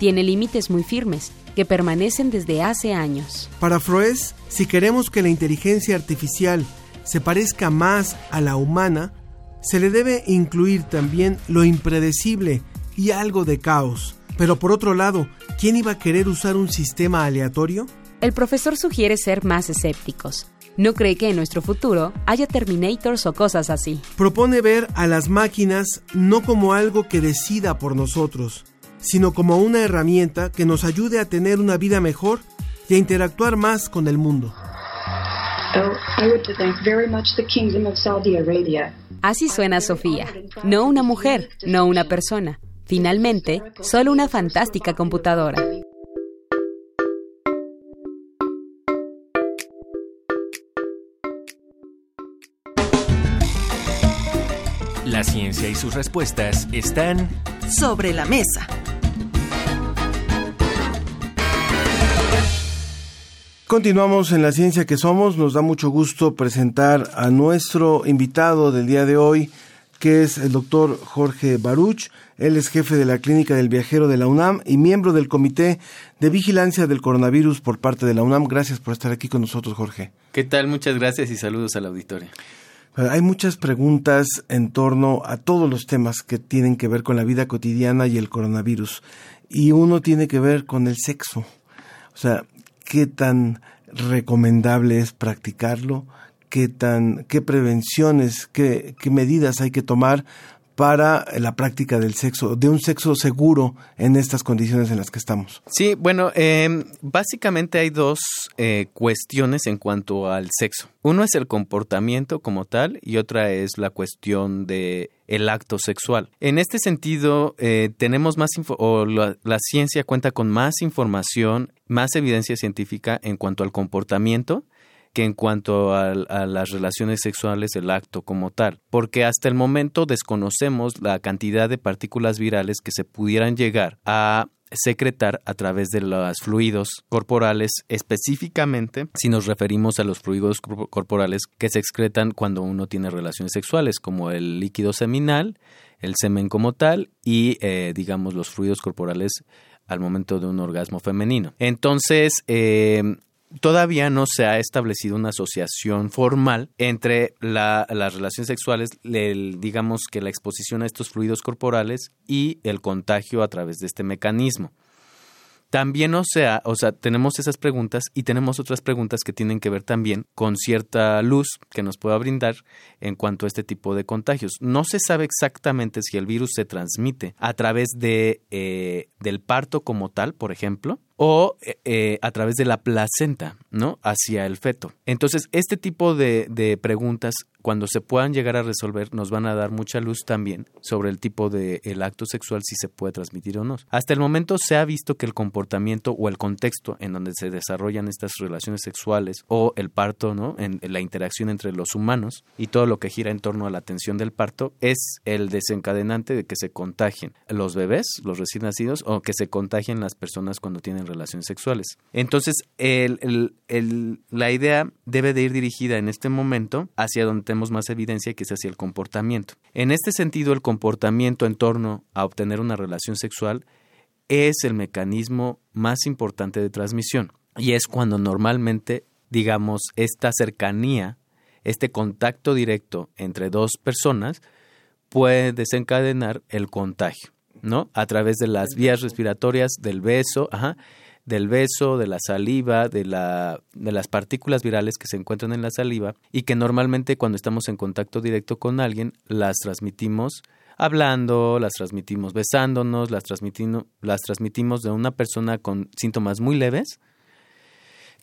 Tiene límites muy firmes que permanecen desde hace años. Para Froes, si queremos que la inteligencia artificial se parezca más a la humana, se le debe incluir también lo impredecible y algo de caos. Pero por otro lado, ¿quién iba a querer usar un sistema aleatorio? El profesor sugiere ser más escépticos. No cree que en nuestro futuro haya Terminators o cosas así. Propone ver a las máquinas no como algo que decida por nosotros, sino como una herramienta que nos ayude a tener una vida mejor y a interactuar más con el mundo. Así suena Sofía. No una mujer, no una persona. Finalmente, solo una fantástica computadora. La ciencia y sus respuestas están sobre la mesa. Continuamos en la ciencia que somos. Nos da mucho gusto presentar a nuestro invitado del día de hoy, que es el doctor Jorge Baruch. Él es jefe de la Clínica del Viajero de la UNAM y miembro del Comité de Vigilancia del Coronavirus por parte de la UNAM. Gracias por estar aquí con nosotros, Jorge. ¿Qué tal? Muchas gracias y saludos a la auditoria. Hay muchas preguntas en torno a todos los temas que tienen que ver con la vida cotidiana y el coronavirus. Y uno tiene que ver con el sexo. O sea, qué tan recomendable es practicarlo, qué tan, qué prevenciones, qué, qué medidas hay que tomar para la práctica del sexo, de un sexo seguro en estas condiciones en las que estamos. Sí, bueno, eh, básicamente hay dos eh, cuestiones en cuanto al sexo. Uno es el comportamiento como tal y otra es la cuestión de el acto sexual. En este sentido, eh, tenemos más o la, la ciencia cuenta con más información, más evidencia científica en cuanto al comportamiento que en cuanto a, las relaciones sexuales, el acto como tal, porque hasta el momento desconocemos la cantidad de partículas virales que se pudieran llegar a secretar a través de los fluidos corporales, específicamente si nos referimos a los fluidos corporales que se excretan cuando uno tiene relaciones sexuales, como el líquido seminal, el semen como tal y, eh, digamos, los fluidos corporales al momento de un orgasmo femenino. Entonces, eh, todavía no se ha establecido una asociación formal entre las relaciones sexuales, digamos que la exposición a estos fluidos corporales y el contagio a través de este mecanismo. También, o sea, o sea, tenemos esas preguntas y tenemos otras preguntas que tienen que ver también con cierta luz que nos pueda brindar en cuanto a este tipo de contagios. No se sabe exactamente si el virus se transmite a través de, eh, del parto como tal, por ejemplo, o eh, eh, a través de la placenta, ¿no? Hacia el feto. Entonces, este tipo de, de, preguntas, cuando se puedan llegar a resolver, nos van a dar mucha luz también sobre el tipo de el acto sexual, si se puede transmitir o no. Hasta el momento se ha visto que el comportamiento o el contexto en donde se desarrollan estas relaciones sexuales o el parto, ¿no? En, la interacción entre los humanos y todo lo que gira en torno a la atención del parto es el desencadenante de que se contagien los bebés, los recién nacidos, o que se contagien las personas cuando tienen relaciones sexuales. Entonces, la idea debe de ir dirigida en este momento hacia donde tenemos más evidencia que es hacia el comportamiento. En este sentido, el comportamiento en torno a obtener una relación sexual es el mecanismo más importante de transmisión y es cuando normalmente, digamos, esta cercanía, este contacto directo entre dos personas puede desencadenar el contagio. ¿no? A través de las vías respiratorias, del beso, ajá, del beso, de la saliva, de, la, de las partículas virales que se encuentran en la saliva y que normalmente cuando estamos en contacto directo con alguien las transmitimos hablando, las transmitimos besándonos, las, transmitimos, las transmitimos de una persona con síntomas muy leves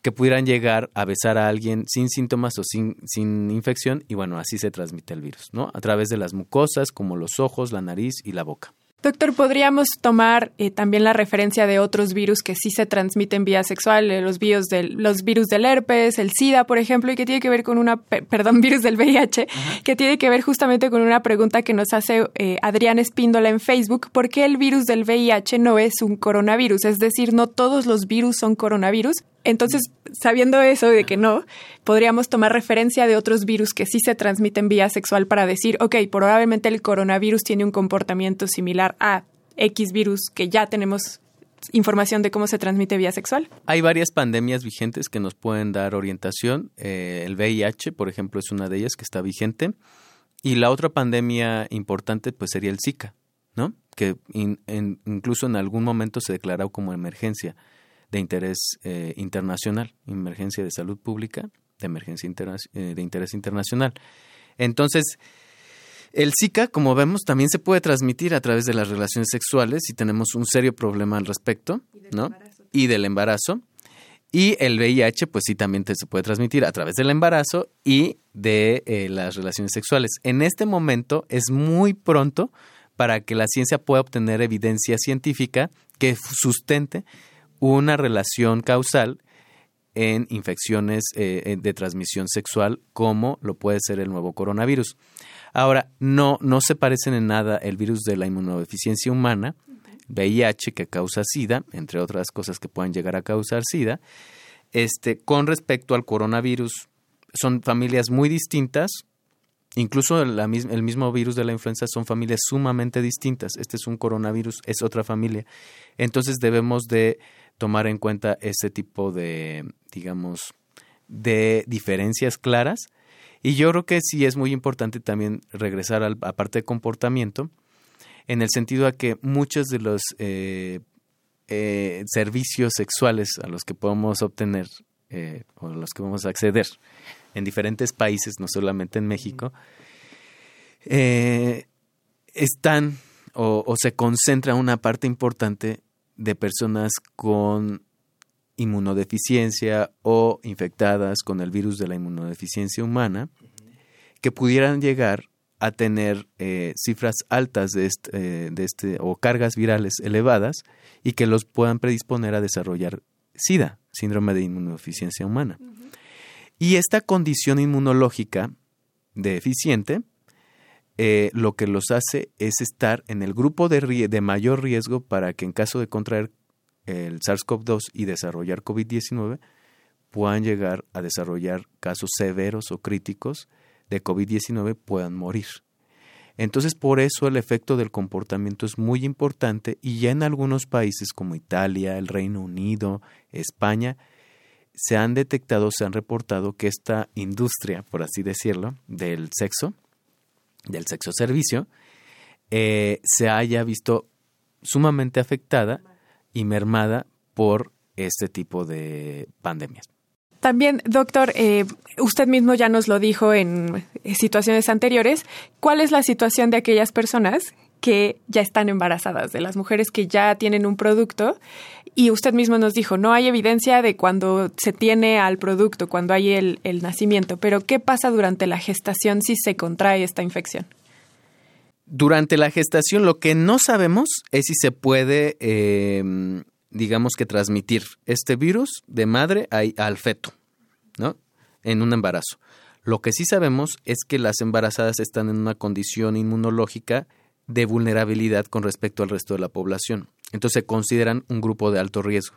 que pudieran llegar a besar a alguien sin síntomas o sin, sin infección y bueno, así se transmite el virus, ¿no? A través de las mucosas como los ojos, la nariz y la boca. Doctor, ¿podríamos tomar eh, también la referencia de otros virus que sí se transmiten vía sexual, eh, los, virus del, los virus del herpes, el SIDA, por ejemplo, y que tiene que ver con una, [laughs] perdón, virus del VIH, que tiene que ver justamente con una pregunta que nos hace eh, Adrián Espíndola en Facebook, ¿por qué el virus del VIH no es un coronavirus? Es decir, no todos los virus son coronavirus. Entonces, sabiendo eso de que no, podríamos tomar referencia de otros virus que sí se transmiten vía sexual para decir, ok, probablemente el coronavirus tiene un comportamiento similar a X virus que ya tenemos información de cómo se transmite vía sexual. Hay varias pandemias vigentes que nos pueden dar orientación. Eh, el VIH, por ejemplo, es una de ellas que está vigente. Y la otra pandemia importante pues sería el Zika, ¿no? Que incluso en algún momento se declaró como emergencia de interés eh, internacional, emergencia de salud pública, de emergencia eh, de interés internacional. Entonces, el Zika, como vemos, también se puede transmitir a través de las relaciones sexuales si tenemos un serio problema al respecto, ¿no? Y del embarazo. Y el VIH, pues sí, también se puede transmitir a través del embarazo y de eh, las relaciones sexuales. En este momento es muy pronto para que la ciencia pueda obtener evidencia científica que sustente una relación causal en infecciones eh, de transmisión sexual como lo puede ser el nuevo coronavirus. Ahora, no, no se parecen en nada el virus de la inmunodeficiencia humana, VIH que causa SIDA, entre otras cosas que puedan llegar a causar SIDA, este, con respecto al coronavirus. Son familias muy distintas, Incluso el mismo virus de la influenza son familias sumamente distintas. Este es un coronavirus, es otra familia. Entonces debemos de tomar en cuenta ese tipo de, digamos, de diferencias claras. Y yo creo que sí es muy importante también regresar a la parte de comportamiento, en el sentido a que muchos de los eh, eh, servicios sexuales a los que podemos obtener eh, o a los que vamos a acceder en diferentes países, no solamente en México, están o, o, se concentra una parte importante de personas con inmunodeficiencia o infectadas con el virus de la inmunodeficiencia humana que pudieran llegar a tener eh, cifras altas de este, eh, de este o cargas virales elevadas y que los puedan predisponer a desarrollar SIDA, síndrome de inmunodeficiencia humana. Y esta condición inmunológica deficiente eh, lo que los hace es estar en el grupo de, de mayor riesgo para que en caso de contraer el SARS-CoV-2 y desarrollar COVID-19 puedan llegar a desarrollar casos severos o críticos de COVID-19 puedan morir. Entonces, por eso el efecto del comportamiento es muy importante y ya en algunos países como Italia, el Reino Unido, España, se han detectado, se han reportado que esta industria, por así decirlo, del sexo, del sexo servicio, eh, se haya visto sumamente afectada y mermada por este tipo de pandemias. También, doctor, eh, usted mismo ya nos lo dijo en situaciones anteriores, ¿cuál es la situación de aquellas personas que ya están embarazadas, de las mujeres que ya tienen un producto? Y usted mismo nos dijo, no hay evidencia de cuando se tiene al producto, cuando hay el, nacimiento, pero ¿qué pasa durante la gestación si se contrae esta infección? Durante la gestación lo que no sabemos es si se puede... Eh, digamos que transmitir este virus de madre al feto, ¿no? En un embarazo. Lo que sí sabemos es que las embarazadas están en una condición inmunológica de vulnerabilidad con respecto al resto de la población. Entonces se consideran un grupo de alto riesgo.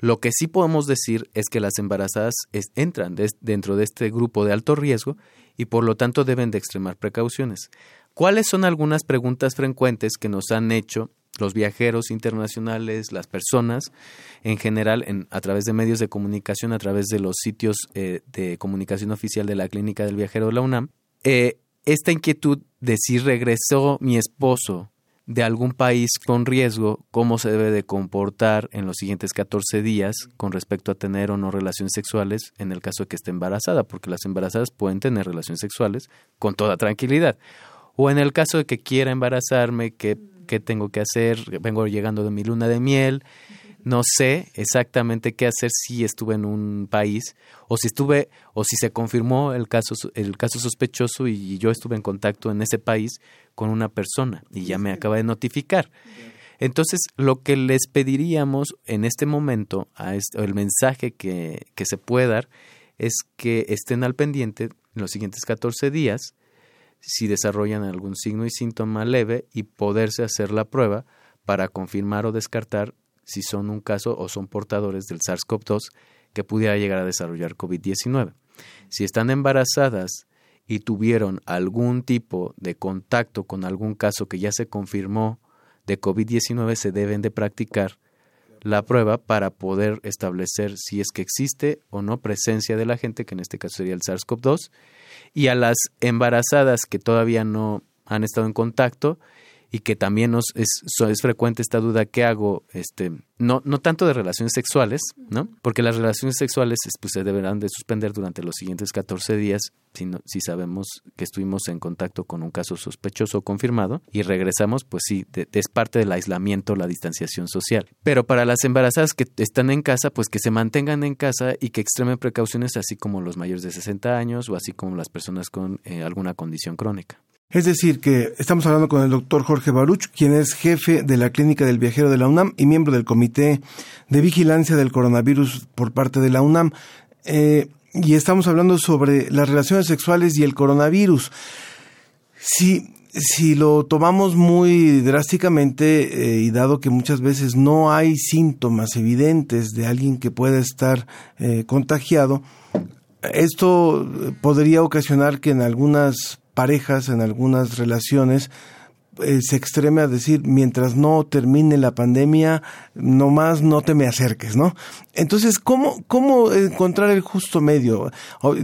Lo que sí podemos decir es que las embarazadas entran dentro de este grupo de alto riesgo y por lo tanto deben de extremar precauciones. ¿Cuáles son algunas preguntas frecuentes que nos han hecho los viajeros internacionales, las personas en general, en, a través de medios de comunicación, a través de los sitios eh, de comunicación oficial de la Clínica del Viajero de la UNAM, eh, esta inquietud de si regresó mi esposo de algún país con riesgo, cómo se debe de comportar en los siguientes 14 días con respecto a tener o no relaciones sexuales en el caso de que esté embarazada, porque las embarazadas pueden tener relaciones sexuales con toda tranquilidad. O en el caso de que quiera embarazarme, que qué tengo que hacer, vengo llegando de mi luna de miel, no sé exactamente qué hacer si estuve en un país o si estuve o si se confirmó el caso el caso sospechoso y yo estuve en contacto en ese país con una persona y ya me acaba de notificar. Entonces, lo que les pediríamos en este momento, a el mensaje que, que se puede dar, es que estén al pendiente en los siguientes 14 días si desarrollan algún signo y síntoma leve y poderse hacer la prueba para confirmar o descartar si son un caso o son portadores del SARS-CoV-2 que pudiera llegar a desarrollar COVID-19. Si están embarazadas y tuvieron algún tipo de contacto con algún caso que ya se confirmó de COVID-19, se deben de practicar la prueba para poder establecer si es que existe o no presencia de la gente, que en este caso sería el SARS-CoV-2, y a las embarazadas que todavía no han estado en contacto y que también nos es, es frecuente esta duda que hago, este, no, no tanto de relaciones sexuales, ¿no? Porque las relaciones sexuales pues, se deberán de suspender durante los siguientes 14 días si, si sabemos que estuvimos en contacto con un caso sospechoso o confirmado y regresamos, pues sí, es parte del aislamiento, la distanciación social. Pero para las embarazadas que están en casa, pues que se mantengan en casa y que extremen precauciones, así como los mayores de 60 años o así como las personas con eh, alguna condición crónica. Es decir, que estamos hablando con el doctor Jorge Baruch, quien es jefe de la Clínica del Viajero de la UNAM y miembro del Comité de Vigilancia del Coronavirus por parte de la UNAM. Eh, y estamos hablando sobre las relaciones sexuales y el coronavirus. Si, si lo tomamos muy drásticamente eh, y dado que muchas veces no hay síntomas evidentes de alguien que pueda estar eh, contagiado, esto podría ocasionar que en algunas parejas, en algunas relaciones, eh, se extreme a decir, mientras no termine la pandemia, nomás no te me acerques, ¿no? Entonces, ¿cómo, cómo encontrar el justo medio?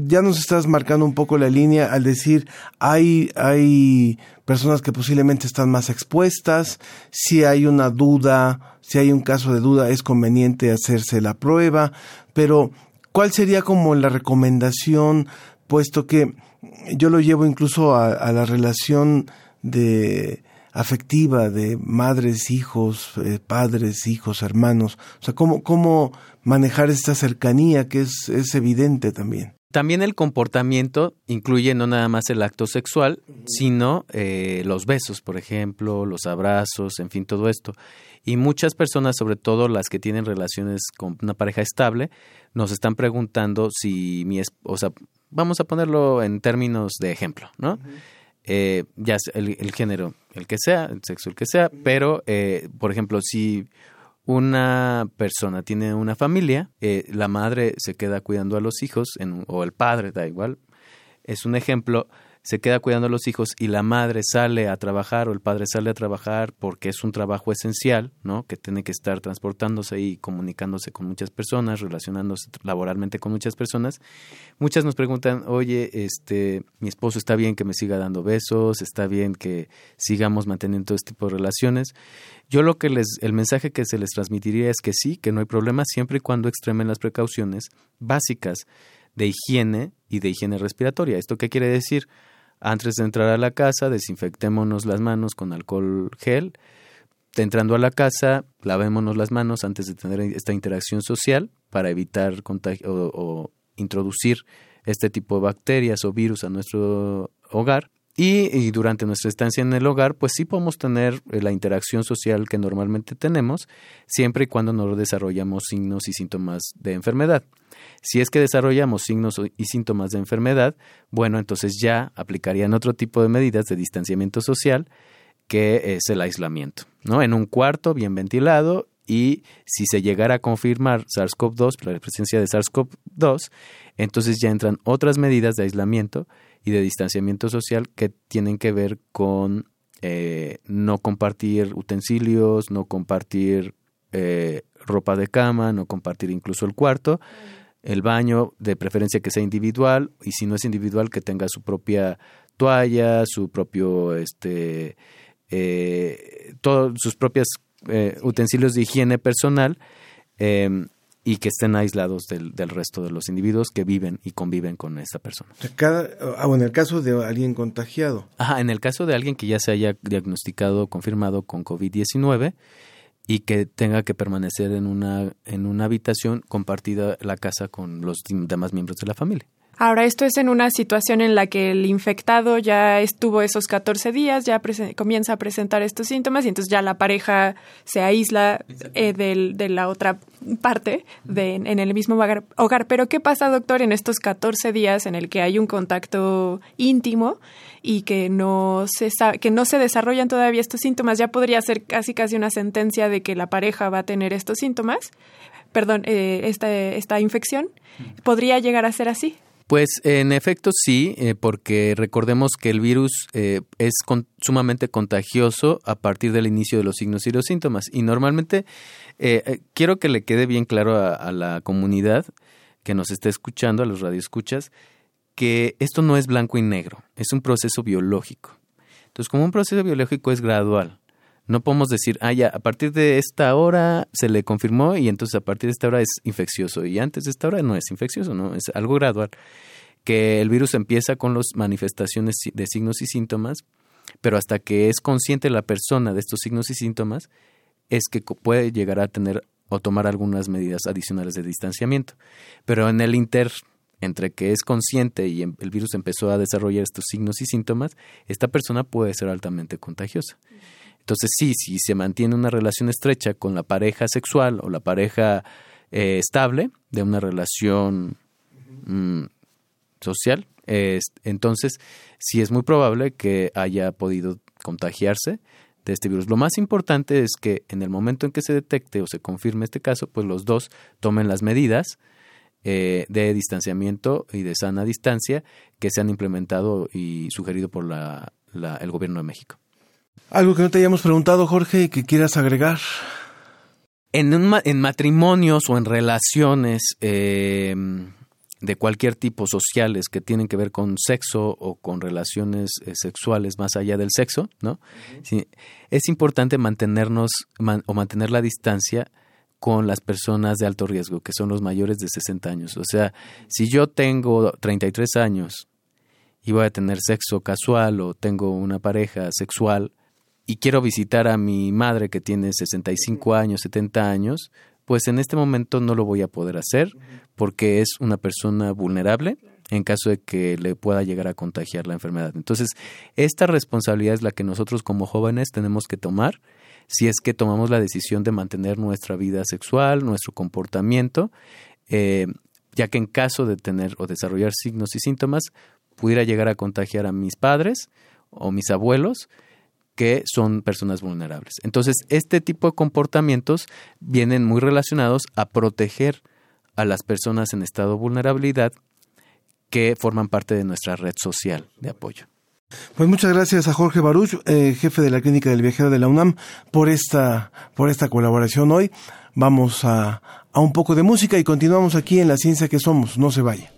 Ya nos estás marcando un poco la línea al decir, hay, hay personas que posiblemente están más expuestas, si hay una duda, si hay un caso de duda, es conveniente hacerse la prueba, pero ¿cuál sería como la recomendación, puesto que yo lo llevo incluso a, la relación de afectiva de madres, hijos, eh, padres, hijos, hermanos. O sea, cómo, cómo manejar esta cercanía que es, es evidente también. También el comportamiento incluye no nada más el acto sexual, sino eh, los besos, por ejemplo, los abrazos, en fin, todo esto. Y muchas personas, sobre todo las que tienen relaciones con una pareja estable, nos están preguntando si mi esposa, vamos a ponerlo en términos de ejemplo, ¿no? eh, ya el, el, género, el que sea, el sexo, el que sea, pero, eh, por ejemplo, si una persona tiene una familia, eh, la madre se queda cuidando a los hijos, en, o el padre, da igual, es un ejemplo, se queda cuidando a los hijos y la madre sale a trabajar o el padre sale a trabajar porque es un trabajo esencial, ¿no? Que tiene que estar transportándose y comunicándose con muchas personas, relacionándose laboralmente con muchas personas. Muchas nos preguntan, oye, este, mi esposo está bien que me siga dando besos, está bien que sigamos manteniendo todo este tipo de relaciones. Yo lo que les, el mensaje que se les transmitiría es que sí, que no hay problema siempre y cuando extremen las precauciones básicas de higiene y de higiene respiratoria. ¿Esto qué quiere decir? Antes de entrar a la casa, desinfectémonos las manos con alcohol gel. Entrando a la casa, lavémonos las manos antes de tener esta interacción social para evitar contagio o, introducir este tipo de bacterias o virus a nuestro hogar. Y, y, durante nuestra estancia en el hogar, pues sí podemos tener eh, la interacción social que normalmente tenemos, siempre y cuando no desarrollamos signos y síntomas de enfermedad. Si es que desarrollamos signos y síntomas de enfermedad, bueno, entonces ya aplicarían otro tipo de medidas de distanciamiento social, que es el aislamiento, ¿no? En un cuarto bien ventilado y si se llegara a confirmar SARS-CoV-2, la presencia de SARS-CoV-2, entonces ya entran otras medidas de aislamiento y de distanciamiento social que tienen que ver con eh, no compartir utensilios, no compartir eh, ropa de cama, no compartir incluso el cuarto, el baño, de preferencia que sea individual, y si no es individual, que tenga su propia toalla, su propio, este, eh, todos sus propios eh, utensilios de higiene personal, eh, y que estén aislados del, del, resto de los individuos que viven y conviven con esa persona. Cada, ah, en el caso de alguien contagiado. Ajá, en el caso de alguien que ya se haya diagnosticado, confirmado con COVID-19 y que tenga que permanecer en una, en una habitación compartida la casa con los demás miembros de la familia. Ahora, esto es en una situación en la que el infectado ya estuvo esos 14 días, ya comienza a presentar estos síntomas y entonces ya la pareja se aísla eh, del, de la otra parte de, en el mismo hogar, hogar. Pero, ¿qué pasa, doctor, en estos 14 días en el que hay un contacto íntimo y que no se que no se desarrollan todavía estos síntomas? Ya podría ser casi casi una sentencia de que la pareja va a tener estos síntomas, perdón, eh, esta, esta infección. ¿Podría llegar a ser así? Pues en efecto sí, eh, porque recordemos que el virus eh, es con, sumamente contagioso a partir del inicio de los signos y los síntomas. Y normalmente eh, quiero que le quede bien claro a, a, la comunidad que nos está escuchando, a los radioescuchas, que esto no es blanco y negro, es un proceso biológico. Entonces, como un proceso biológico es gradual, no podemos decir, ah, ya, a partir de esta hora se le confirmó y entonces a partir de esta hora es infeccioso y antes de esta hora no es infeccioso, ¿no? Es algo gradual. Que el virus empieza con las manifestaciones de signos y síntomas, pero hasta que es consciente la persona de estos signos y síntomas, es que puede llegar a tener o tomar algunas medidas adicionales de distanciamiento. Pero en el inter entre que es consciente y em, el virus empezó a desarrollar estos signos y síntomas, esta persona puede ser altamente contagiosa. Entonces sí, si se mantiene una relación estrecha con la pareja sexual o la pareja eh, estable de una relación mm, social, entonces sí es muy probable que haya podido contagiarse de este virus. Lo más importante es que en el momento en que se detecte o se confirme este caso, pues los dos tomen las medidas eh, de distanciamiento y de sana distancia que se han implementado y sugerido por la, el gobierno de México. Algo que no te hayamos preguntado, Jorge, y que quieras agregar. En, un, en matrimonios o en relaciones eh, de cualquier tipo sociales que tienen que ver con sexo o con relaciones eh, sexuales más allá del sexo, ¿no? Uh -huh. sí, es importante mantenernos man, o mantener la distancia con las personas de alto riesgo, que son los mayores de 60 años. O sea, si yo tengo 33 años y voy a tener sexo casual o tengo una pareja sexual, y quiero visitar a mi madre que tiene 65 años, 70 años, pues en este momento no lo voy a poder hacer porque es una persona vulnerable en caso de que le pueda llegar a contagiar la enfermedad. Entonces, esta responsabilidad es la que nosotros como jóvenes tenemos que tomar si es que tomamos la decisión de mantener nuestra vida sexual, nuestro comportamiento, eh, ya que en caso de tener o desarrollar signos y síntomas, pudiera llegar a contagiar a mis padres o mis abuelos, que son personas vulnerables. Entonces, este tipo de comportamientos vienen muy relacionados a proteger a las personas en estado de vulnerabilidad que forman parte de nuestra red social de apoyo. Pues muchas gracias a Jorge Baruch, eh, jefe de la Clínica del Viajero de la UNAM, por esta, por esta colaboración hoy. Vamos a, a un poco de música y continuamos aquí en La Ciencia que Somos. No se vaya.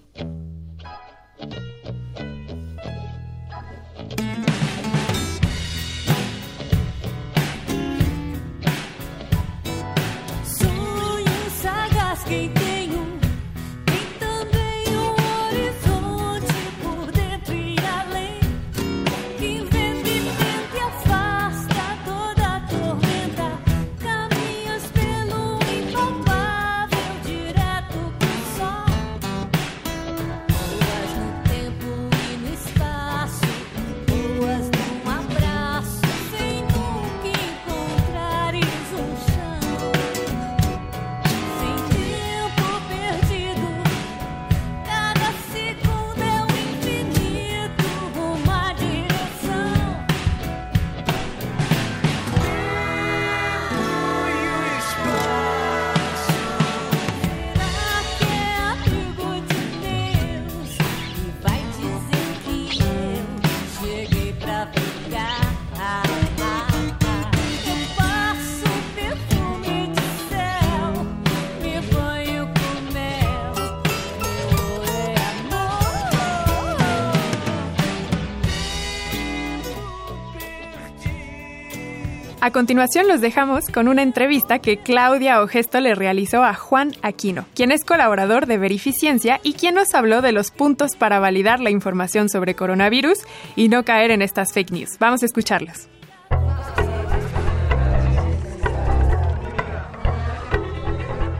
A continuación los dejamos con una entrevista que Claudia Ogesto le realizó a Juan Aquino, quien es colaborador de Verificiencia y quien nos habló de los puntos para validar la información sobre coronavirus y no caer en estas fake news. Vamos a escucharlos.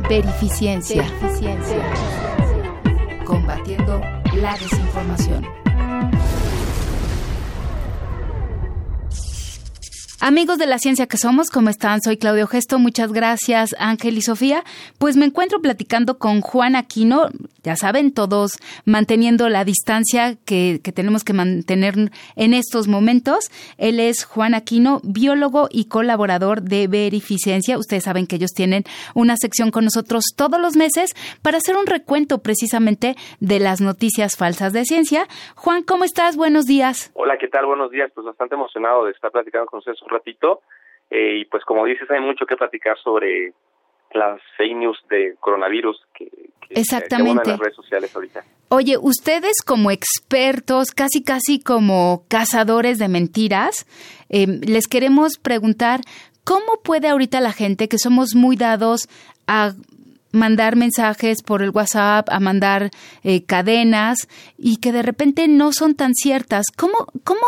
Verificiencia. Verificiencia. Combatiendo la desinformación. Amigos de la ciencia que somos, ¿cómo están? Soy Claudio Gesto, muchas gracias Ángel y Sofía. Pues me encuentro platicando con Juan Aquino, ya saben, todos manteniendo la distancia que, tenemos que mantener en estos momentos. Él es Juan Aquino, biólogo y colaborador de Verificiencia. Ustedes saben que ellos tienen una sección con nosotros todos los meses para hacer un recuento precisamente de las noticias falsas de ciencia. Juan, ¿cómo estás? Buenos días. Hola, ¿qué tal? Buenos días. Pues bastante emocionado de estar platicando con ustedes ratito. Eh, y pues como dices, hay mucho que platicar sobre las fake news de coronavirus que, Exactamente. en las redes sociales ahorita. Oye, ustedes como expertos, casi casi como cazadores de mentiras, eh, les queremos preguntar cómo puede ahorita la gente que somos muy dados a mandar mensajes por el WhatsApp, a mandar eh, cadenas y que de repente no son tan ciertas. ¿Cómo, cómo,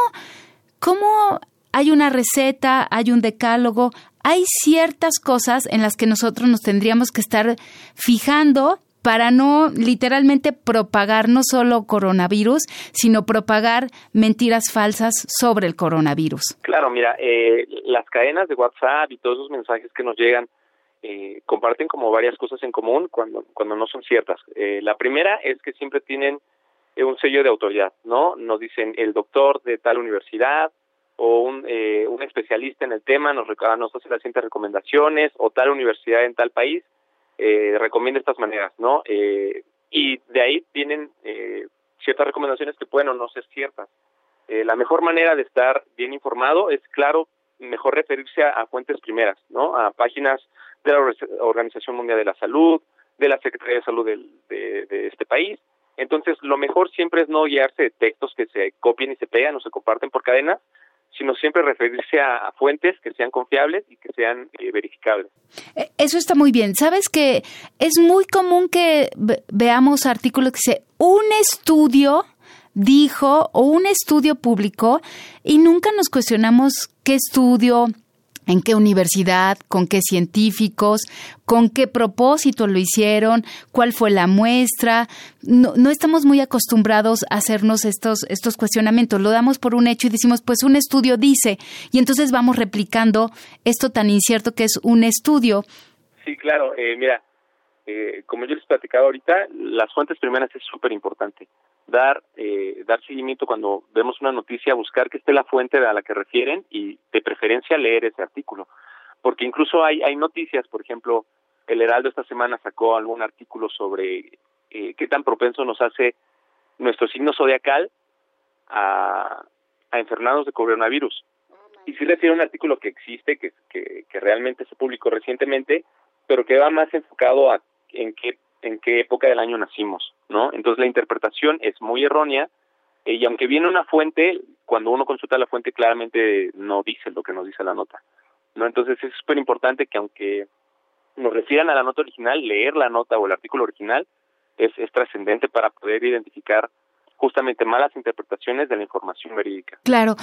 cómo hay una receta, hay un decálogo, hay ciertas cosas en las que nosotros nos tendríamos que estar fijando para no literalmente propagar no solo coronavirus, sino propagar mentiras falsas sobre el coronavirus. Claro, mira, eh, las cadenas de WhatsApp y todos esos mensajes que nos llegan eh, comparten como varias cosas en común cuando, cuando no son ciertas. Eh, la primera es que siempre tienen un sello de autoridad, ¿no? Nos dicen el doctor de tal universidad, o un, eh, un especialista en el tema nos, nos hace las siguientes recomendaciones o tal universidad en tal país eh, recomienda estas maneras, ¿no? Eh, y de ahí vienen eh, ciertas recomendaciones que pueden o no ser ciertas. Eh, la mejor manera de estar bien informado es, claro, mejor referirse a, fuentes primeras, ¿no? A páginas de la Organización Mundial de la Salud, de la Secretaría de Salud del, de, este país. Entonces, lo mejor siempre es no guiarse de textos que se copien y se pegan o se comparten por cadena, sino siempre referirse a, fuentes que sean confiables y que sean eh, verificables. Eh, eso está muy bien. Sabes que es muy común que veamos artículos que dice un estudio dijo o un estudio publicó y nunca nos cuestionamos qué estudio, en qué universidad, con qué científicos, con qué propósito lo hicieron, cuál fue la muestra. No, estamos muy acostumbrados a hacernos estos, estos cuestionamientos. Lo damos por un hecho y decimos, pues un estudio dice, y entonces vamos replicando esto tan incierto que es un estudio. Sí, claro. Eh, mira, eh, como yo les platicaba ahorita, las fuentes primeras es súper importante. Dar, eh, dar seguimiento cuando vemos una noticia, buscar que esté la fuente a la que refieren y de preferencia leer ese artículo. Porque incluso hay, hay noticias, por ejemplo, el Heraldo esta semana sacó algún artículo sobre eh, qué tan propenso nos hace nuestro signo zodiacal a, a enfermarnos de coronavirus. Y sí refiere a un artículo que existe, que, que, que realmente se publicó recientemente, pero que va más enfocado a en qué en qué época del año nacimos, ¿no? Entonces la interpretación es muy errónea eh, y aunque viene una fuente, cuando uno consulta la fuente claramente no dice lo que nos dice la nota, ¿no? Entonces es súper importante que aunque nos refieran a la nota original, leer la nota o el artículo original es, es trascendente para poder identificar justamente malas interpretaciones de la información verídica. Claro,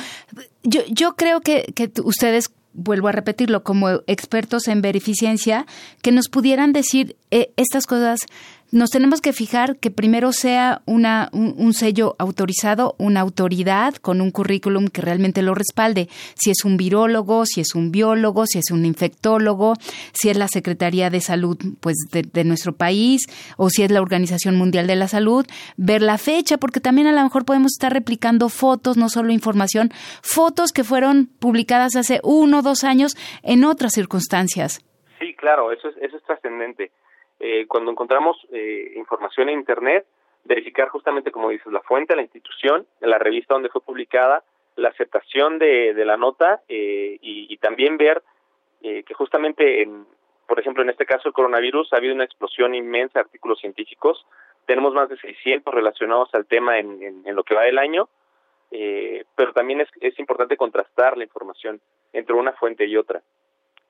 yo, yo creo que, que ustedes vuelvo a repetirlo, como expertos en verificencia, que nos pudieran decir eh, estas cosas nos tenemos que fijar que primero sea una, un, sello autorizado, una autoridad con un currículum que realmente lo respalde. Si es un virólogo, si es un biólogo, si es un infectólogo, si es la Secretaría de Salud pues de, nuestro país o si es la Organización Mundial de la Salud, ver la fecha, porque también a lo mejor podemos estar replicando fotos, no solo información, fotos que fueron publicadas hace uno o dos años en otras circunstancias. Sí, claro, eso es, eso es trascendente eh, cuando encontramos eh, información en Internet, verificar justamente, como dices, la fuente, la institución, la revista donde fue publicada, la aceptación de, de la nota eh, y, y, también ver eh, que justamente, en, por ejemplo, en este caso el coronavirus, ha habido una explosión inmensa de artículos científicos. Tenemos más de 600 relacionados al tema en, en, en lo que va del año, eh, pero también es, es importante contrastar la información entre una fuente y otra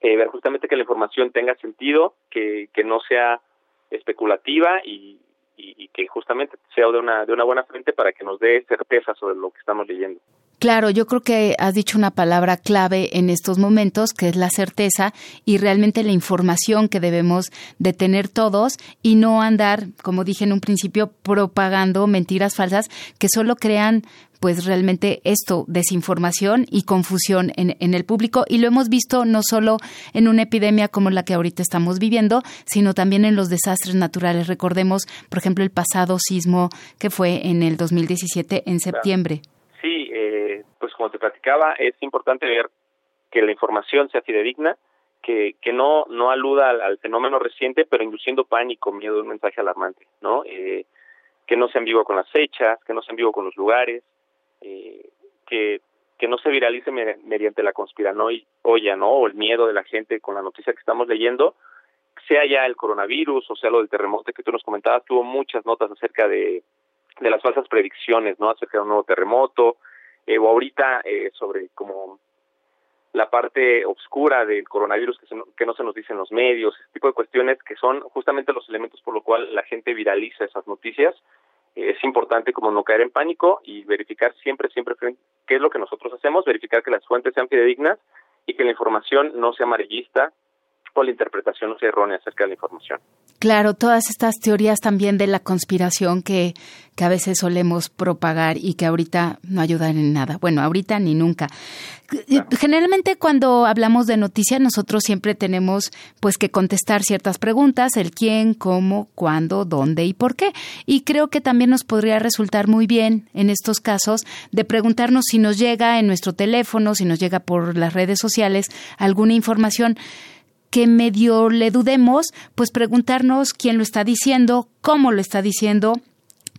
eh, ver justamente que la información tenga sentido, que, que no sea especulativa y, y, y, que justamente sea de una, de una buena fuente para que nos dé certeza sobre lo que estamos leyendo. Claro, yo creo que has dicho una palabra clave en estos momentos, que es la certeza y realmente la información que debemos de tener todos y no andar, como dije en un principio, propagando mentiras falsas que solo crean pues realmente esto, desinformación y confusión en, en, el público. Y lo hemos visto no solo en una epidemia como la que ahorita estamos viviendo, sino también en los desastres naturales. Recordemos, por ejemplo, el pasado sismo que fue en el 2017, en septiembre. Sí, eh, pues como te platicaba, es importante ver que la información sea fidedigna, que, que no, no aluda al, fenómeno reciente, pero induciendo pánico, miedo, un mensaje alarmante, ¿no? Eh, que no sea ambiguo con las fechas, que no sea ambiguo con los lugares, eh, que, que no se viralice mediante la conspiranoia, ¿no? O el miedo de la gente con la noticia que estamos leyendo, sea ya el coronavirus o sea lo del terremoto que tú nos comentabas, tuvo muchas notas acerca de, de las falsas predicciones, ¿no? Acerca de un nuevo terremoto, eh, o ahorita eh, sobre como la parte oscura del coronavirus que, se, que no se nos dicen los medios, ese tipo de cuestiones que son justamente los elementos por lo cual la gente viraliza esas noticias es importante como no caer en pánico y verificar siempre, siempre qué es lo que nosotros hacemos, verificar que las fuentes sean fidedignas y que la información no sea amarillista o la interpretación no sea errónea acerca de la información. Claro, todas estas teorías también de la conspiración que, que a veces solemos propagar y que ahorita no ayudan en nada. Bueno, ahorita ni nunca. Generalmente cuando hablamos de noticias nosotros siempre tenemos pues que contestar ciertas preguntas, el quién, cómo, cuándo, dónde y por qué. Y creo que también nos podría resultar muy bien en estos casos de preguntarnos si nos llega en nuestro teléfono, si nos llega por las redes sociales alguna información que medio le dudemos, pues preguntarnos quién lo está diciendo, cómo lo está diciendo,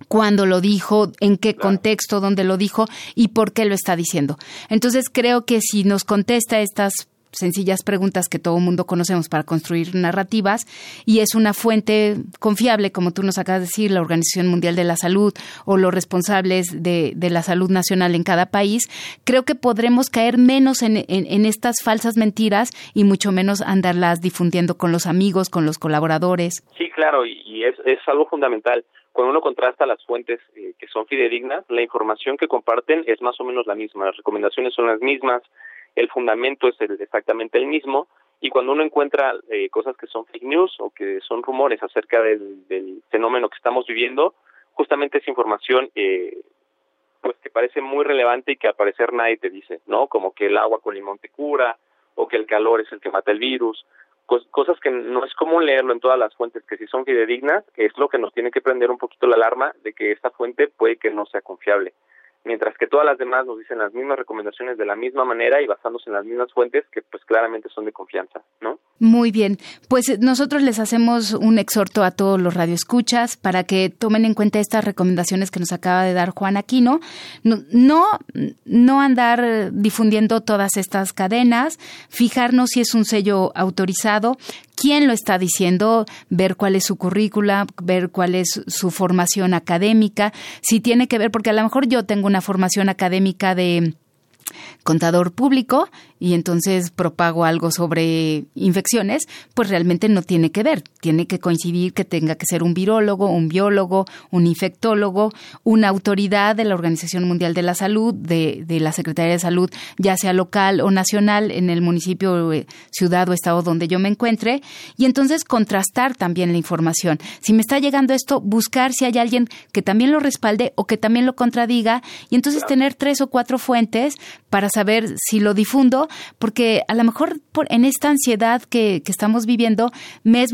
cuándo lo dijo, en qué contexto, dónde lo dijo y por qué lo está diciendo. Entonces creo que si nos contesta estas sencillas preguntas que todo mundo conocemos para construir narrativas y es una fuente confiable, como tú nos acabas de decir, la Organización Mundial de la Salud o los responsables de, de la salud nacional en cada país, creo que podremos caer menos en, estas falsas mentiras y mucho menos andarlas difundiendo con los amigos, con los colaboradores. Sí, claro, y, es algo fundamental cuando uno contrasta las fuentes eh, que son fidedignas, la información que comparten es más o menos la misma, las recomendaciones son las mismas, el fundamento es el, exactamente el mismo, y cuando uno encuentra eh, cosas que son fake news o que son rumores acerca del, del fenómeno que estamos viviendo, justamente esa información eh, pues que parece muy relevante y que al parecer nadie te dice, ¿no? Como que el agua con limón te cura, o que el calor es el que mata el virus, cosas que no es común leerlo en todas las fuentes que sí son fidedignas, es lo que nos tiene que prender un poquito la alarma de que esta fuente puede que no sea confiable mientras que todas las demás nos dicen las mismas recomendaciones de la misma manera y basándose en las mismas fuentes que pues claramente son de confianza, ¿no? Muy bien, pues nosotros les hacemos un exhorto a todos los radioescuchas para que tomen en cuenta estas recomendaciones que nos acaba de dar Juan Aquino, no no, no andar difundiendo todas estas cadenas, fijarnos si es un sello autorizado, quién lo está diciendo, ver cuál es su currícula, ver cuál es su formación académica, si tiene que ver, porque a lo mejor yo tengo una formación académica de contador público y entonces propago algo sobre infecciones, pues realmente no tiene que ver. Tiene que coincidir que tenga que ser un virólogo, un biólogo, un infectólogo, una autoridad de la Organización Mundial de la Salud, de, de la Secretaría de Salud, ya sea local o nacional, en el municipio, eh, ciudad o estado donde yo me encuentre, y entonces contrastar también la información. Si me está llegando esto, buscar si hay alguien que también lo respalde o que también lo contradiga, y entonces tener tres o cuatro fuentes para saber si lo difundo, porque a lo mejor por, en esta ansiedad que, que estamos viviendo me es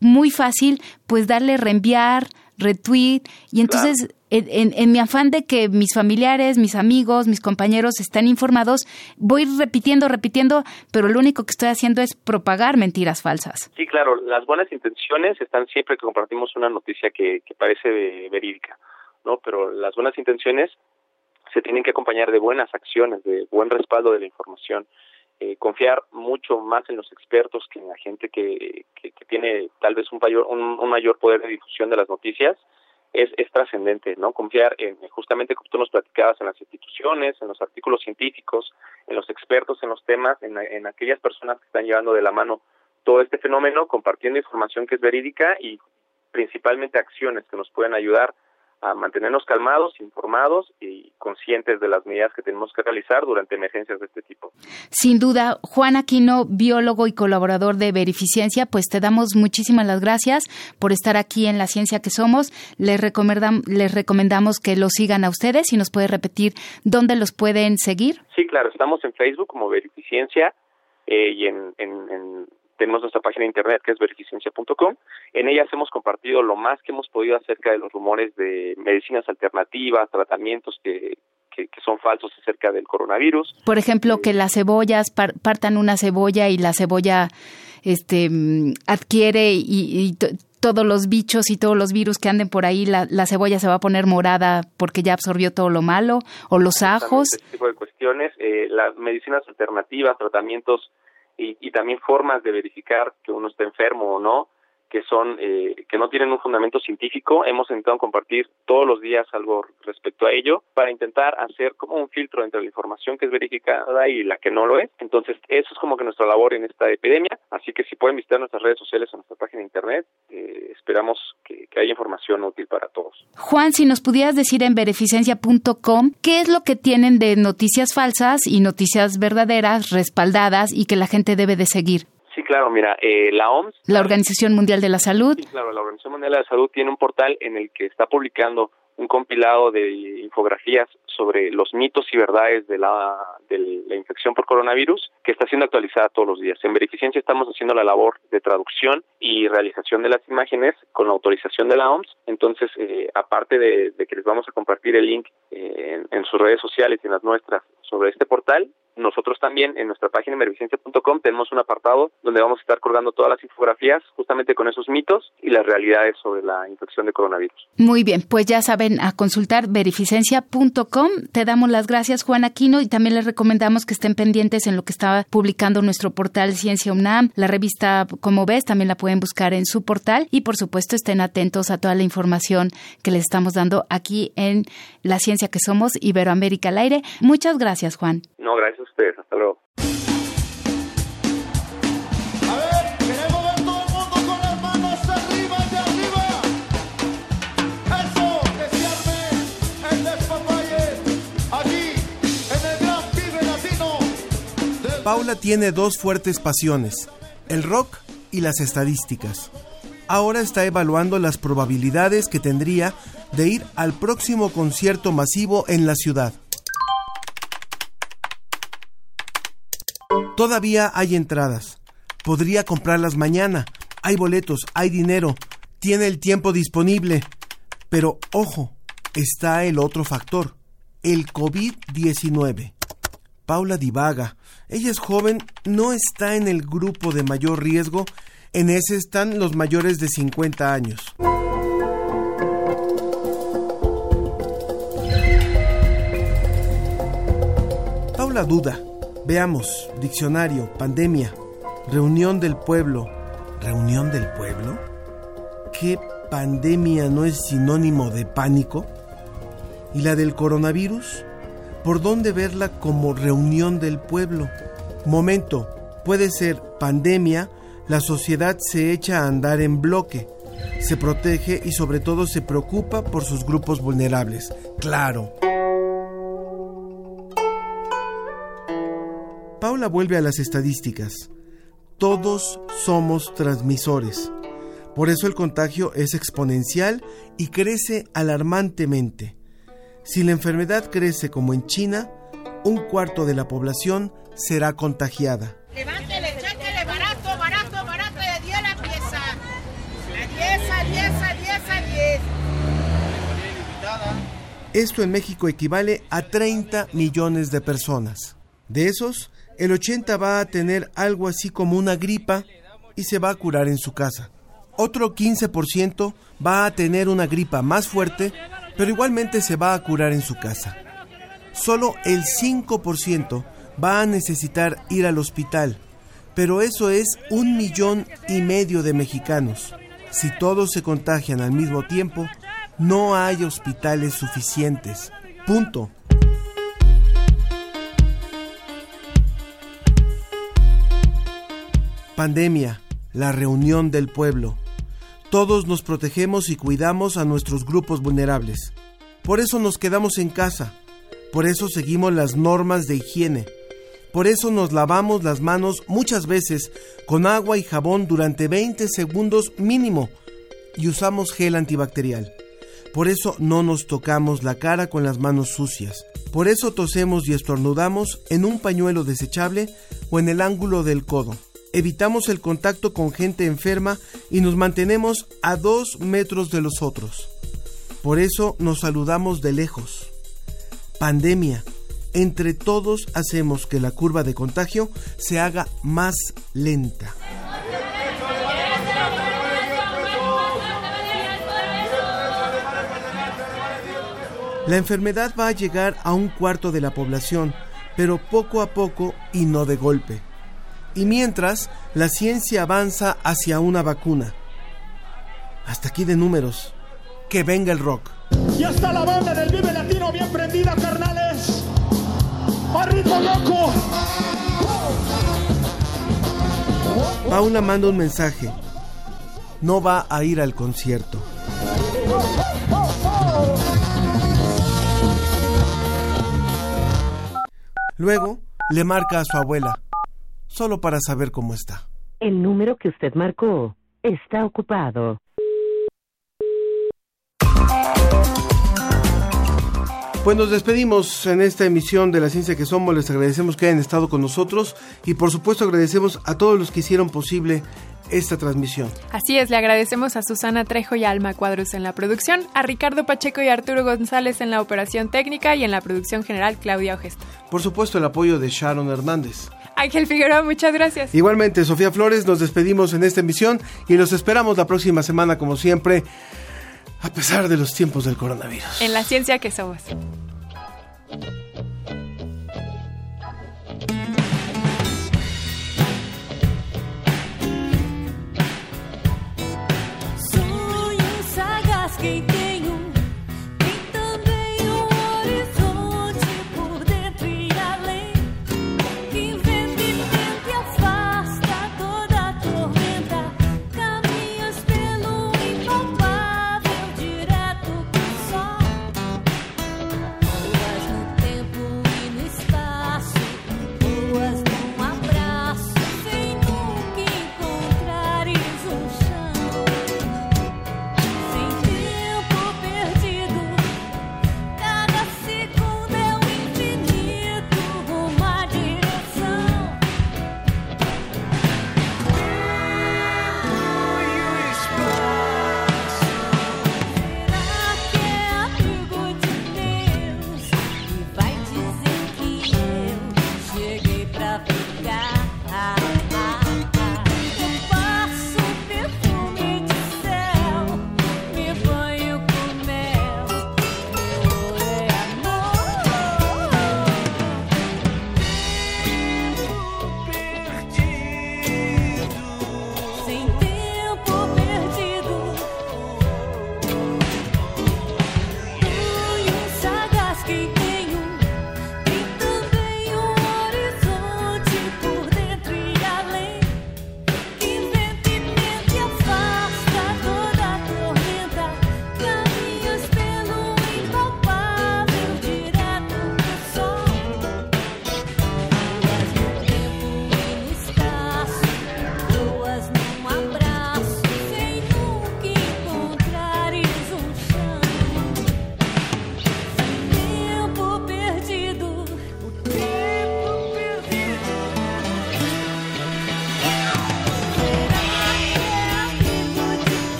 muy fácil pues darle reenviar, retweet y entonces en, en, mi afán de que mis familiares, mis amigos, mis compañeros estén informados, voy repitiendo, repitiendo, pero lo único que estoy haciendo es propagar mentiras falsas. Sí, claro, las buenas intenciones están siempre que compartimos una noticia que, que parece verídica, ¿no? Pero las buenas intenciones se tienen que acompañar de buenas acciones, de buen respaldo de la información. Eh, confiar mucho más en los expertos que en la gente que, que, tiene tal vez un mayor, un, mayor poder de difusión de las noticias es, es trascendente, ¿no? Confiar en, justamente como tú nos platicabas, en las instituciones, en los artículos científicos, en los expertos en los temas, en, en aquellas personas que están llevando de la mano todo este fenómeno, compartiendo información que es verídica y principalmente acciones que nos pueden ayudar a mantenernos calmados, informados y conscientes de las medidas que tenemos que realizar durante emergencias de este tipo. Sin duda, Juan Aquino, biólogo y colaborador de Verificiencia, pues te damos muchísimas las gracias por estar aquí en La Ciencia que Somos. Les, les recomendamos que lo sigan a ustedes y nos puede repetir dónde los pueden seguir. Sí, claro, estamos en Facebook como Verificiencia eh, y en, en tenemos nuestra página de internet que es verificiencia.com. En ella hemos compartido lo más que hemos podido acerca de los rumores de medicinas alternativas, tratamientos que, que, son falsos acerca del coronavirus. Por ejemplo, que las cebollas partan una cebolla y la cebolla este mm, adquiere y, todos los bichos y todos los virus que anden por ahí, la, la, cebolla se va a poner morada porque ya absorbió todo lo malo, o los ajos. Este tipo de cuestiones, eh, las medicinas alternativas, tratamientos y, y también formas de verificar que uno está enfermo o no, que son eh, que no tienen un fundamento científico. Hemos intentado compartir todos los días algo respecto a ello para intentar hacer como un filtro entre la información que es verificada y la que no lo es. Entonces, eso es como que nuestra labor en esta epidemia. Así que si pueden visitar nuestras redes sociales o nuestra página de internet, eh, esperamos que, que haya información útil para todos. Juan, si nos pudieras decir en beneficencia.com qué es lo que tienen de noticias falsas y noticias verdaderas, respaldadas y que la gente debe de seguir. Sí, claro, mira, eh, la OMS. La Organización Mundial de la Salud. Sí, claro, la Organización Mundial de la Salud tiene un portal en el que está publicando un compilado de infografías sobre los mitos y verdades de la, de la infección por coronavirus que está siendo actualizada todos los días. En Verificiencia estamos haciendo la labor de traducción y realización de las imágenes con la autorización de la OMS. Entonces, eh, aparte de, que les vamos a compartir el link eh, en, en sus redes sociales y en las nuestras sobre este portal, nosotros también en nuestra página mervicencia.com tenemos un apartado donde vamos a estar colgando todas las infografías justamente con esos mitos y las realidades sobre la infección de coronavirus. Muy bien, pues ya saben a consultar verificencia.com. Te damos las gracias Juan Aquino y también les recomendamos que estén pendientes en lo que está publicando nuestro portal Ciencia UNAM. La revista, como ves, también la pueden buscar en su portal y por supuesto estén atentos a toda la información que les estamos dando aquí en La Ciencia que Somos Iberoamérica al aire. Muchas gracias Juan. No, gracias ustedes. Hasta luego. Paula tiene dos fuertes pasiones, el rock y las estadísticas. Ahora está evaluando las probabilidades que tendría de ir al próximo concierto masivo en la ciudad. Todavía hay entradas. Podría comprarlas mañana. Hay boletos, hay dinero, tiene el tiempo disponible. Pero ojo, está el otro factor, el COVID-19. Paula divaga. Ella es joven, no está en el grupo de mayor riesgo. En ese están los mayores de 50 años. Paula duda. Veamos, diccionario, pandemia, reunión del pueblo. ¿Reunión del pueblo? ¿Qué pandemia no es sinónimo de pánico? ¿Y la del coronavirus? ¿Por dónde verla como reunión del pueblo? Momento, puede ser pandemia, la sociedad se echa a andar en bloque, se protege y sobre todo se preocupa por sus grupos vulnerables. Claro. Paula vuelve a las estadísticas. Todos somos transmisores. Por eso el contagio es exponencial y crece alarmantemente. Si la enfermedad crece como en China, un cuarto de la población será contagiada. Levántele, barato, barato, barato, de 10 la pieza. A 10, a 10, a 10, a 10. Esto en México equivale a 30 millones de personas. De esos, el 80 va a tener algo así como una gripa y se va a curar en su casa. Otro 15% va a tener una gripa más fuerte, pero igualmente se va a curar en su casa. Solo el 5% va a necesitar ir al hospital, pero eso es un millón y medio de mexicanos. Si todos se contagian al mismo tiempo, no hay hospitales suficientes. Punto. Pandemia, la reunión del pueblo. Todos nos protegemos y cuidamos a nuestros grupos vulnerables. Por eso nos quedamos en casa. Por eso seguimos las normas de higiene. Por eso nos lavamos las manos muchas veces con agua y jabón durante 20 segundos mínimo y usamos gel antibacterial. Por eso no nos tocamos la cara con las manos sucias. Por eso tosemos y estornudamos en un pañuelo desechable o en el ángulo del codo. Evitamos el contacto con gente enferma y nos mantenemos a dos metros de los otros. Por eso nos saludamos de lejos. Pandemia. Entre todos hacemos que la curva de contagio se haga más lenta. La enfermedad va a llegar a un cuarto de la población, pero poco a poco y no de golpe. Y mientras, la ciencia avanza hacia una vacuna. Hasta aquí de números. Que venga el rock. Y hasta la banda del Vive Latino bien prendida, carnales. ¡A ritmo loco! Paula manda un mensaje. No va a ir al concierto. Luego le marca a su abuela, solo para saber cómo está. El número que usted marcó está ocupado. Pues nos despedimos en esta emisión de La Ciencia que Somos. Les agradecemos que hayan estado con nosotros y por supuesto agradecemos a todos los que hicieron posible esta transmisión. Así es, le agradecemos a Susana Trejo y a Alma Cuadros en la producción, a Ricardo Pacheco y Arturo González en la operación técnica y en la producción general Claudia Ogesto. Por supuesto el apoyo de Sharon Hernández. Ángel Figueroa, muchas gracias. Igualmente, Sofía Flores, nos despedimos en esta emisión y los esperamos la próxima semana como siempre, a pesar de los tiempos del coronavirus. En la ciencia que somos. Sagaz quem